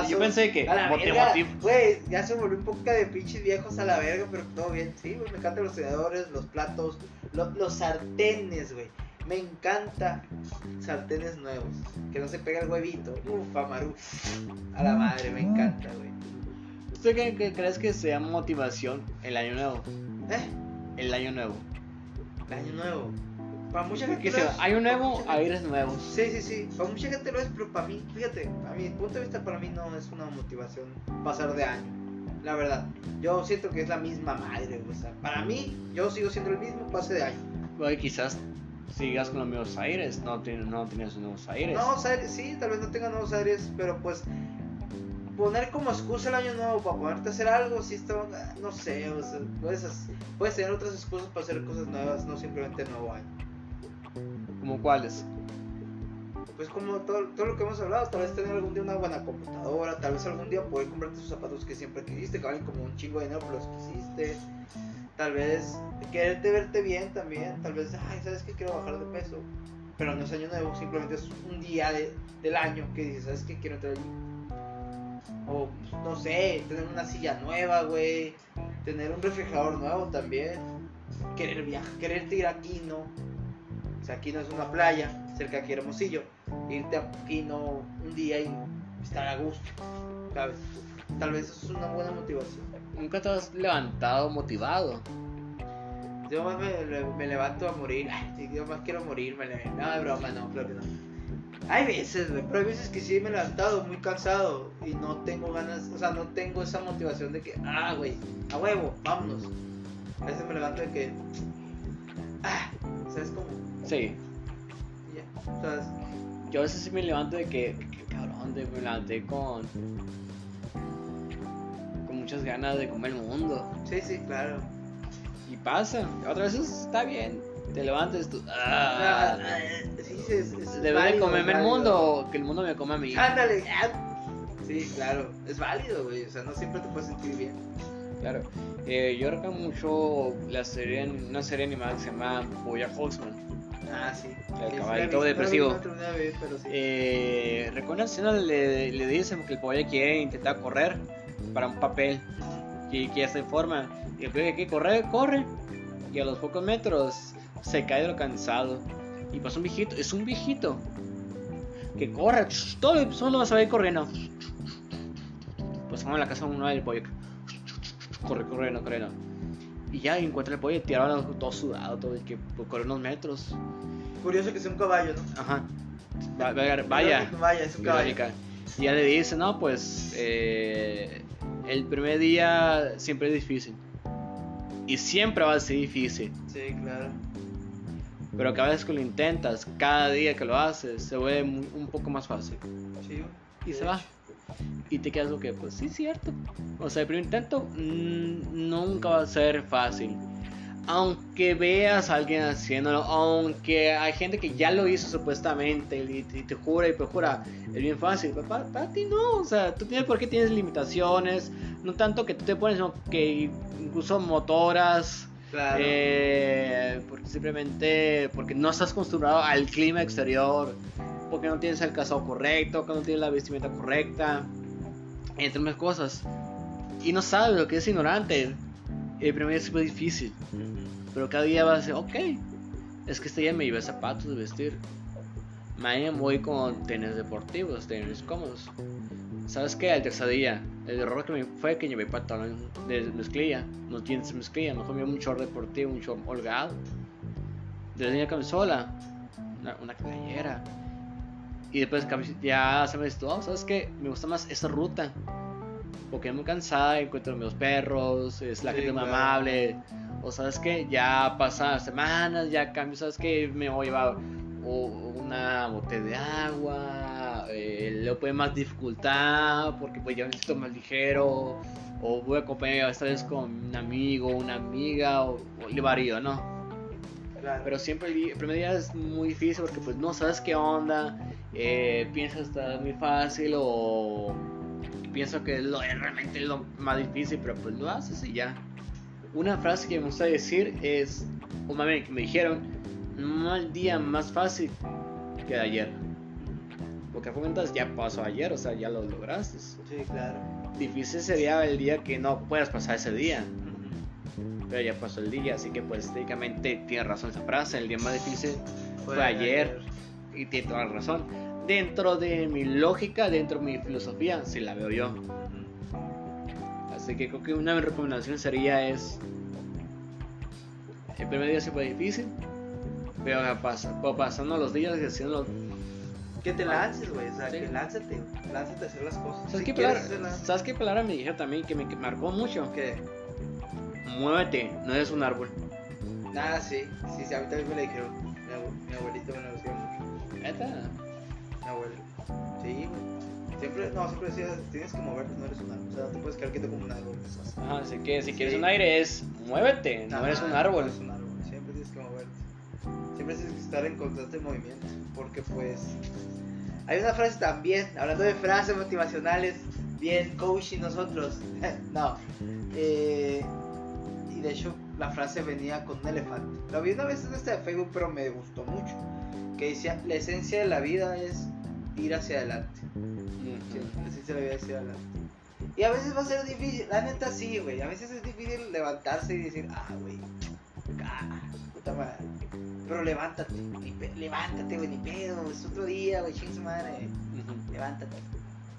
Yo, pensé que A la verga, Güey, ya se volvió un poco de pinches viejos a la verga, pero todo bien. Sí, güey, me encantan los tenedores, los platos, lo- los sartenes, güey. Me encanta sartenes nuevos. Que no se pega el huevito. Uf, amaru. A la madre, me encanta, güey. ¿Usted qué, qué crees que sea motivación el año nuevo? ¿Eh? El año nuevo. El año nuevo. Para mucha gente. Que lo se es, año para nuevo, aires nuevos. Sí, sí, sí. Para mucha gente lo es, pero para mí, fíjate, a mi punto de vista, para mí no es una motivación pasar de año. La verdad, yo siento que es la misma madre. O sea, para mí, yo sigo siendo el mismo pase de año. Oye, quizás sigas con los nuevos aires, no, tienes no tienes nuevos aires. Nuevos aires, sí, tal vez no tenga nuevos aires, pero pues poner como excusa el año nuevo para ponerte a hacer algo, sí está, no sé, o sea, puedes, puedes tener otras excusas para hacer cosas nuevas, no simplemente nuevo año. ¿Como cuáles? Pues como todo, todo lo que hemos hablado, tal vez tener algún día una buena computadora, tal vez algún día poder comprarte esos zapatos que siempre quisiste, que valen como un chingo de dinero, pero los quisiste. Tal vez quererte verte bien también, tal vez, ay, ¿sabes que Quiero bajar de peso. Pero no es año nuevo, simplemente es un día de- del año que dices, ¿sabes qué? Quiero entrar allí. O, pues, no sé, tener una silla nueva, güey. Tener un refrigerador nuevo también. Querer viajar, quererte ir aquí, ¿no? O sea, aquí no es una playa, cerca de aquí Hermosillo. irte a Kino un día y estar a gusto, ¿sabes? Tal vez eso es una buena motivación. Nunca te has levantado motivado. Yo más me, me levanto a morir, Ay, yo más quiero morir, me le- no, de broma, no, creo que no. Hay veces, pero hay veces que sí me he levantado muy cansado y no tengo ganas, o sea, no tengo esa motivación de que, ah, güey, a huevo, vámonos. A veces me levanto de que, ah, ¿sabes cómo? Sí. Y ya, ¿sabes? Yo a veces sí me levanto de que, que- cabrón, de, me levanté con. con muchas ganas de comer el mundo. Sí, sí, claro. Y pasa. Otras veces está bien. Te levantas tú. Ah, Ah, sí, sí, es, es ¿Debe de comerme el mundo o que el mundo me coma a mí? Ándale. Sí, claro, es válido, güey, o sea, no siempre te puedes sentir bien. Claro. Eh, yo recuerdo mucho la serie, una serie animada que se llama Bojack Horseman. Ah, sí. El caballito depresivo. No la no escena le, le dicen que el pollo quiere intentar correr para un papel que, que ya en forma. Y el pollo que correr, corre. Y a los pocos metros se cae de lo cansado. Y pasa un viejito, es un viejito que corre, todo el solo vas a ver corriendo. Pues vamos a la casa uno del pollo. Corre, corriendo, corriendo. Y ya encuentra el pollo tirado todo sudado, todo el que corre unos metros. Curioso que sea un caballo, ¿no? Ajá. Va- vaya, vaya. Vaya, es un caballo. Y ya le dice, no, pues eh, el primer día siempre es difícil. Y siempre va a ser difícil. Sí, claro. Pero cada vez que lo intentas, cada día que lo haces, se vuelve un poco más fácil. Sí. Y se va. Y te quedas que, pues sí, cierto. O sea, el primer intento mm, nunca va a ser fácil. Aunque veas a alguien haciéndolo, aunque hay gente que ya lo hizo supuestamente y te, y te jura y perjura, es bien fácil. Pero para, para ti no, o sea, tú tienes porque tienes limitaciones. No tanto que tú te pones, sino que incluso motoras. Claro. Eh, porque simplemente porque no estás acostumbrado al clima exterior, porque no tienes el calzado correcto, que no tienes la vestimenta correcta, entre otras cosas. Y no sabes lo que es ignorante. El primer día es muy difícil, pero cada día vas a decir, ok, es que este día me llevé zapatos de vestir. Mañana voy con tenis deportivos, tenis cómodos. ¿Sabes qué? Al tercer día, el error que me fue que llevé pantalón de mezclilla, no tienes mezclilla, mejor me un short deportivo, un short holgado. De la camisola, una, una cabellera. Y después ya se me dice, oh, ¿sabes qué? Me gusta más esa ruta. Porque es muy cansada, encuentro a mis perros, es la Sí, gente claro. amable. O sabes que ya pasan semanas, ya cambio, sabes que me voy a llevar una botella de agua, eh, le puede más dificultad porque pues ya me siento más ligero, o voy a acompañar esta vez con un amigo, una amiga, o, o le varío, ¿no? Claro. Pero siempre el, primer día es muy difícil porque pues no sabes qué onda, eh, piensas está muy fácil o pienso que lo, es realmente lo más difícil, pero pues lo haces y ya. Una frase que me gusta decir es, o más bien que me dijeron, no día más fácil que de ayer. Porque a cuentas ya pasó ayer, o sea, ya lo lograste. Sí, claro. Difícil sería el día que no puedas pasar ese día pero ya pasó el día, así que pues técnicamente tiene razón esa frase, el día más difícil fue, ayer y tiene toda la razón. Dentro de mi lógica, dentro de mi filosofía, sí la veo yo. Así que creo que una recomendaciones sería es, el primer día sí fue difícil, pero ya pasa, pero pasando los días y haciendo Que te lances, güey, o sea, Sí. que lánzate, lánzate a hacer las cosas. ¿Sabes, Si qué palabra, hacerlas. ¿Sabes qué palabra me dijeron también que me que marcó mucho? ¿Qué? Muévete, no eres un árbol. Nada, sí, sí, sí, a mí también me lo dijeron. Mi, abue- mi abuelito me lo decía mucho. Neta. Mi abuelo. Sí. Siempre, no, siempre decía, tienes que moverte, no eres un árbol. O sea, no te puedes quedar quieto como un árbol. esas. Ajá, así que si quieres un aire es muévete, no Ajá, eres un No árbol. eres un árbol, siempre tienes que moverte. Siempre tienes que estar en constante movimiento. Porque, pues. Hay una frase también, hablando de frases motivacionales, bien coach y nosotros. no. Eh, y de hecho, la frase venía con un elefante. La vi una vez en este de Facebook, pero me gustó mucho. Que decía: La esencia de la vida es ir hacia adelante. Sí, la esencia de la vida es ir adelante. Y a veces va a ser difícil, la neta sí, güey. A veces es difícil levantarse y decir, ah, güey, ah, puta madre. pero levántate, ni pe- levántate, güey, ni pedo, es otro día, güey, ching su madre, levántate.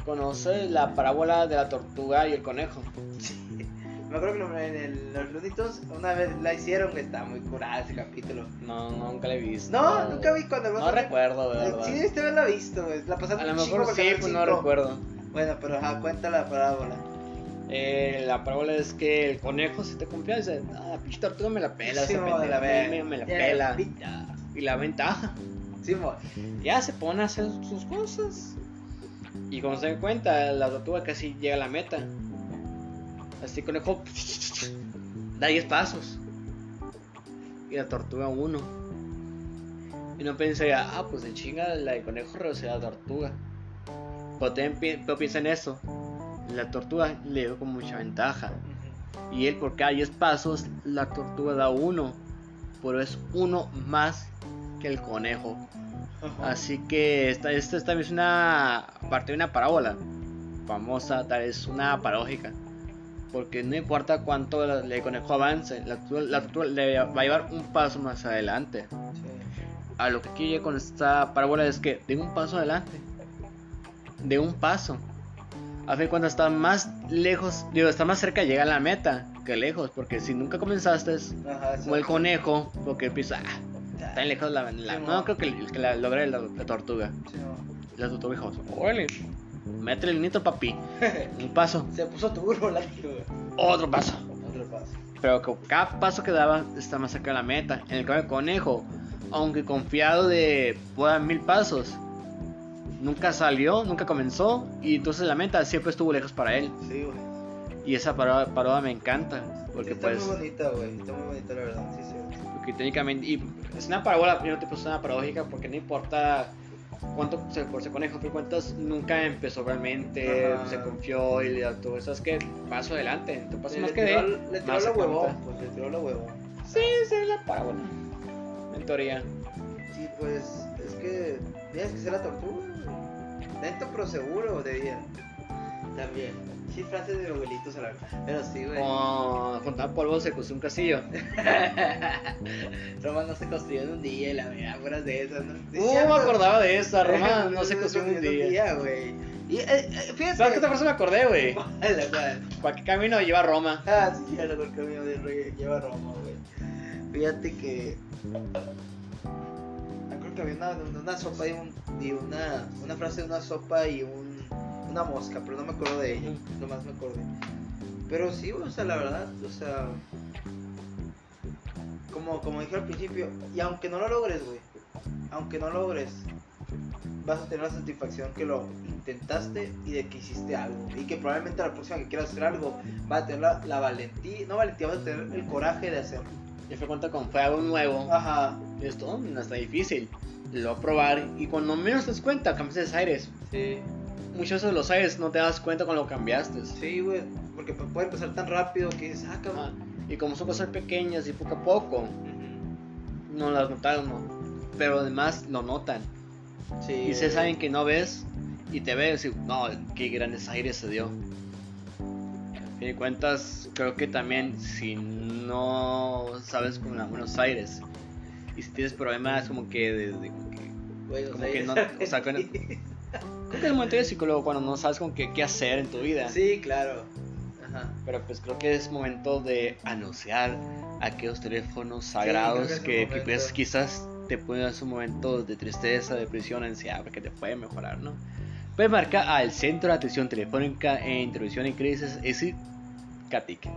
¿Conoces la parábola de la tortuga y el conejo? Sí. Me acuerdo que en el- los Looney Tunes una vez la hicieron, güey, está muy curada ese capítulo. No, nunca la he visto. No, nunca vi cuando No recuerdo, de verdad. Sí, debiste haberla visto, la A lo mejor sí, pues no 5. recuerdo. Bueno, pero ajá, cuenta la parábola. Eh, la parábola es que el conejo, si te confía, dice: Ah, la pinche tortuga me la pela, Sí, mo, pendeja, la me, me la pela. Y la ventaja. Sí, mo. Ya se pone a hacer sus cosas. Y cuando se dan cuenta, la tortuga casi llega a la meta. Así el conejo da 10 pasos. Y la tortuga uno. Y no pensaría, ah, pues de chinga la del conejo a la tortuga. Pero, también pero piensa en eso. La tortuga le dio con mucha ventaja. Y él por cada 10 pasos, la tortuga da uno. Pero es uno más que el conejo. Ajá. Así que esta, esta es también es una parte de una parábola famosa, tal vez una paradójica. Porque no importa cuánto el conejo avance, la tortuga, la tortuga le va a llevar un paso más adelante. Sí. A lo que quiero llegar con esta parábola es que de un paso adelante, de un paso. A fin cuando está más lejos, digo, está más cerca llega a la meta que lejos, porque si nunca comenzaste Ajá, como el conejo, porque empieza, ah, tan lejos la, la- Sí, no mo. creo que, que la logre la, la tortuga. Sí, mo. La tortuga métele el nitro papi, un paso, Se puso turbo la otro paso. Otro paso. Pero que cada paso que daba está más cerca de la meta. En el caso del conejo, aunque confiado de pueda mil pasos, nunca salió, nunca comenzó y entonces la meta siempre estuvo lejos para él. Sí, güey. Y esa parodia, parodia me encanta, porque está pues... muy bonita, güey. Está muy bonita, la verdad. Sí, sí. Porque técnicamente, y es una parábola, no te puse una paradójica porque no importa cuánto se el conejo, pero cuentas nunca empezó realmente, Ajá. se confió y le todo eso. Es que paso adelante, te paso más que de. le tiró la se cuenta. Pues le tiró la huevón. Sí, es la parábola. En teoría. Sí, pues es que tienes que ser la tortuga. Lento pero seguro, de bien. También. Sí, frases de abuelitos a la Pero sí, güey. Como juntar polvo se construyó un castillo. Roma no se construyó en un día y la verdad, fueras de esas, ¿no? Sí, Uh, me acordaba de esa, Roma no se construyó en un día. güey. Y, eh, eh, fíjate. ¿Sabes qué otra cosa me acordé, güey? La cual. ¿Para qué camino lleva a Roma? Ah, sí, ya lo el camino lleva a Roma, güey. Fíjate que. Creo que había una, una sopa y, un, y una, una frase de una sopa y un, una mosca, pero no me acuerdo de ella. Nomás me acordé. Pero sí, o sea, la verdad, o sea. Como, como dije al principio, y aunque no lo logres, güey, aunque no logres, vas a tener la satisfacción que lo intentaste y de que hiciste algo. Y que probablemente la próxima que quieras hacer algo, vas a tener la, la valentía, no valentía, vas a tener el coraje de hacerlo. Y fue cuenta con fue algo nuevo. Ajá. Y esto no está difícil. Lo voy a probar y cuando menos te das cuenta, cambiaste de aires. Sí. Muchas veces los aires no te das cuenta cuando lo cambiaste. Sí, güey, porque pu- puede pasar tan rápido que dices, ah, cabrón. Y como son cosas pequeñas y poco a poco, no las notaron, ¿no? pero además lo notan. Sí. Y se saben que no ves y te ves y no, qué grandes aires se dio. A fin de cuentas, creo que también si no sabes con Buenos Aires y si tienes problemas como que de, de- como que como no- o sea, creo que es el momento de psicólogo cuando no sabes con qué, qué hacer en tu vida. Sí, claro. Ajá. Pero pues creo que es momento de anunciar aquellos teléfonos sagrados que es el que, que, pues, quizás te pueden dar un momento de tristeza, depresión, ansiedad, porque te puede mejorar, ¿no? Puedes marcar al Centro de Atención Telefónica e Intervención en Crisis, ESI CATIC,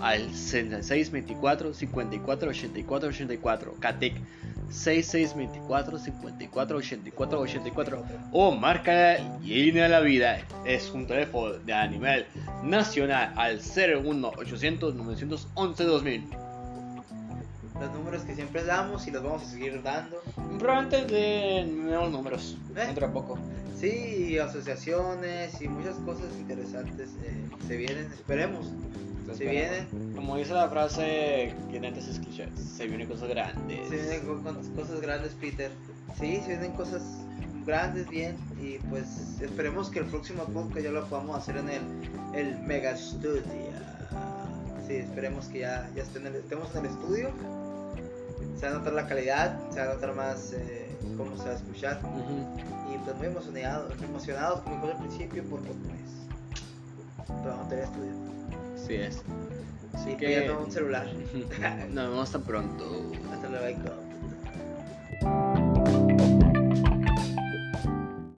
al 6624 54 84 84, CATIC 6624 54 84 84 o marca línea de la vida es un teléfono de a nivel nacional al 01 800 911 2000 Los números que siempre damos y los vamos a seguir dando. probablemente de nuevos números ¿Eh? dentro de poco Sí, y asociaciones y muchas cosas interesantes eh, se vienen, esperemos. Si viene. Como dice la frase que antes escuché, se vienen cosas grandes. Se vienen cosas grandes, Peter. Sí, se vienen cosas grandes, bien. Y pues esperemos que el próximo podcast ya lo podamos hacer en el, el Mega Studio. Sí, esperemos que ya, ya estén, estemos en el estudio. Se va a notar la calidad, se va a notar más eh, cómo se va a escuchar. Y pues muy emocionados, emocionados como fue al principio, por pues, pero no tenía estudio. Así es. Así y que... Pues cuidado un celular. Nos vemos hasta pronto. Hasta luego.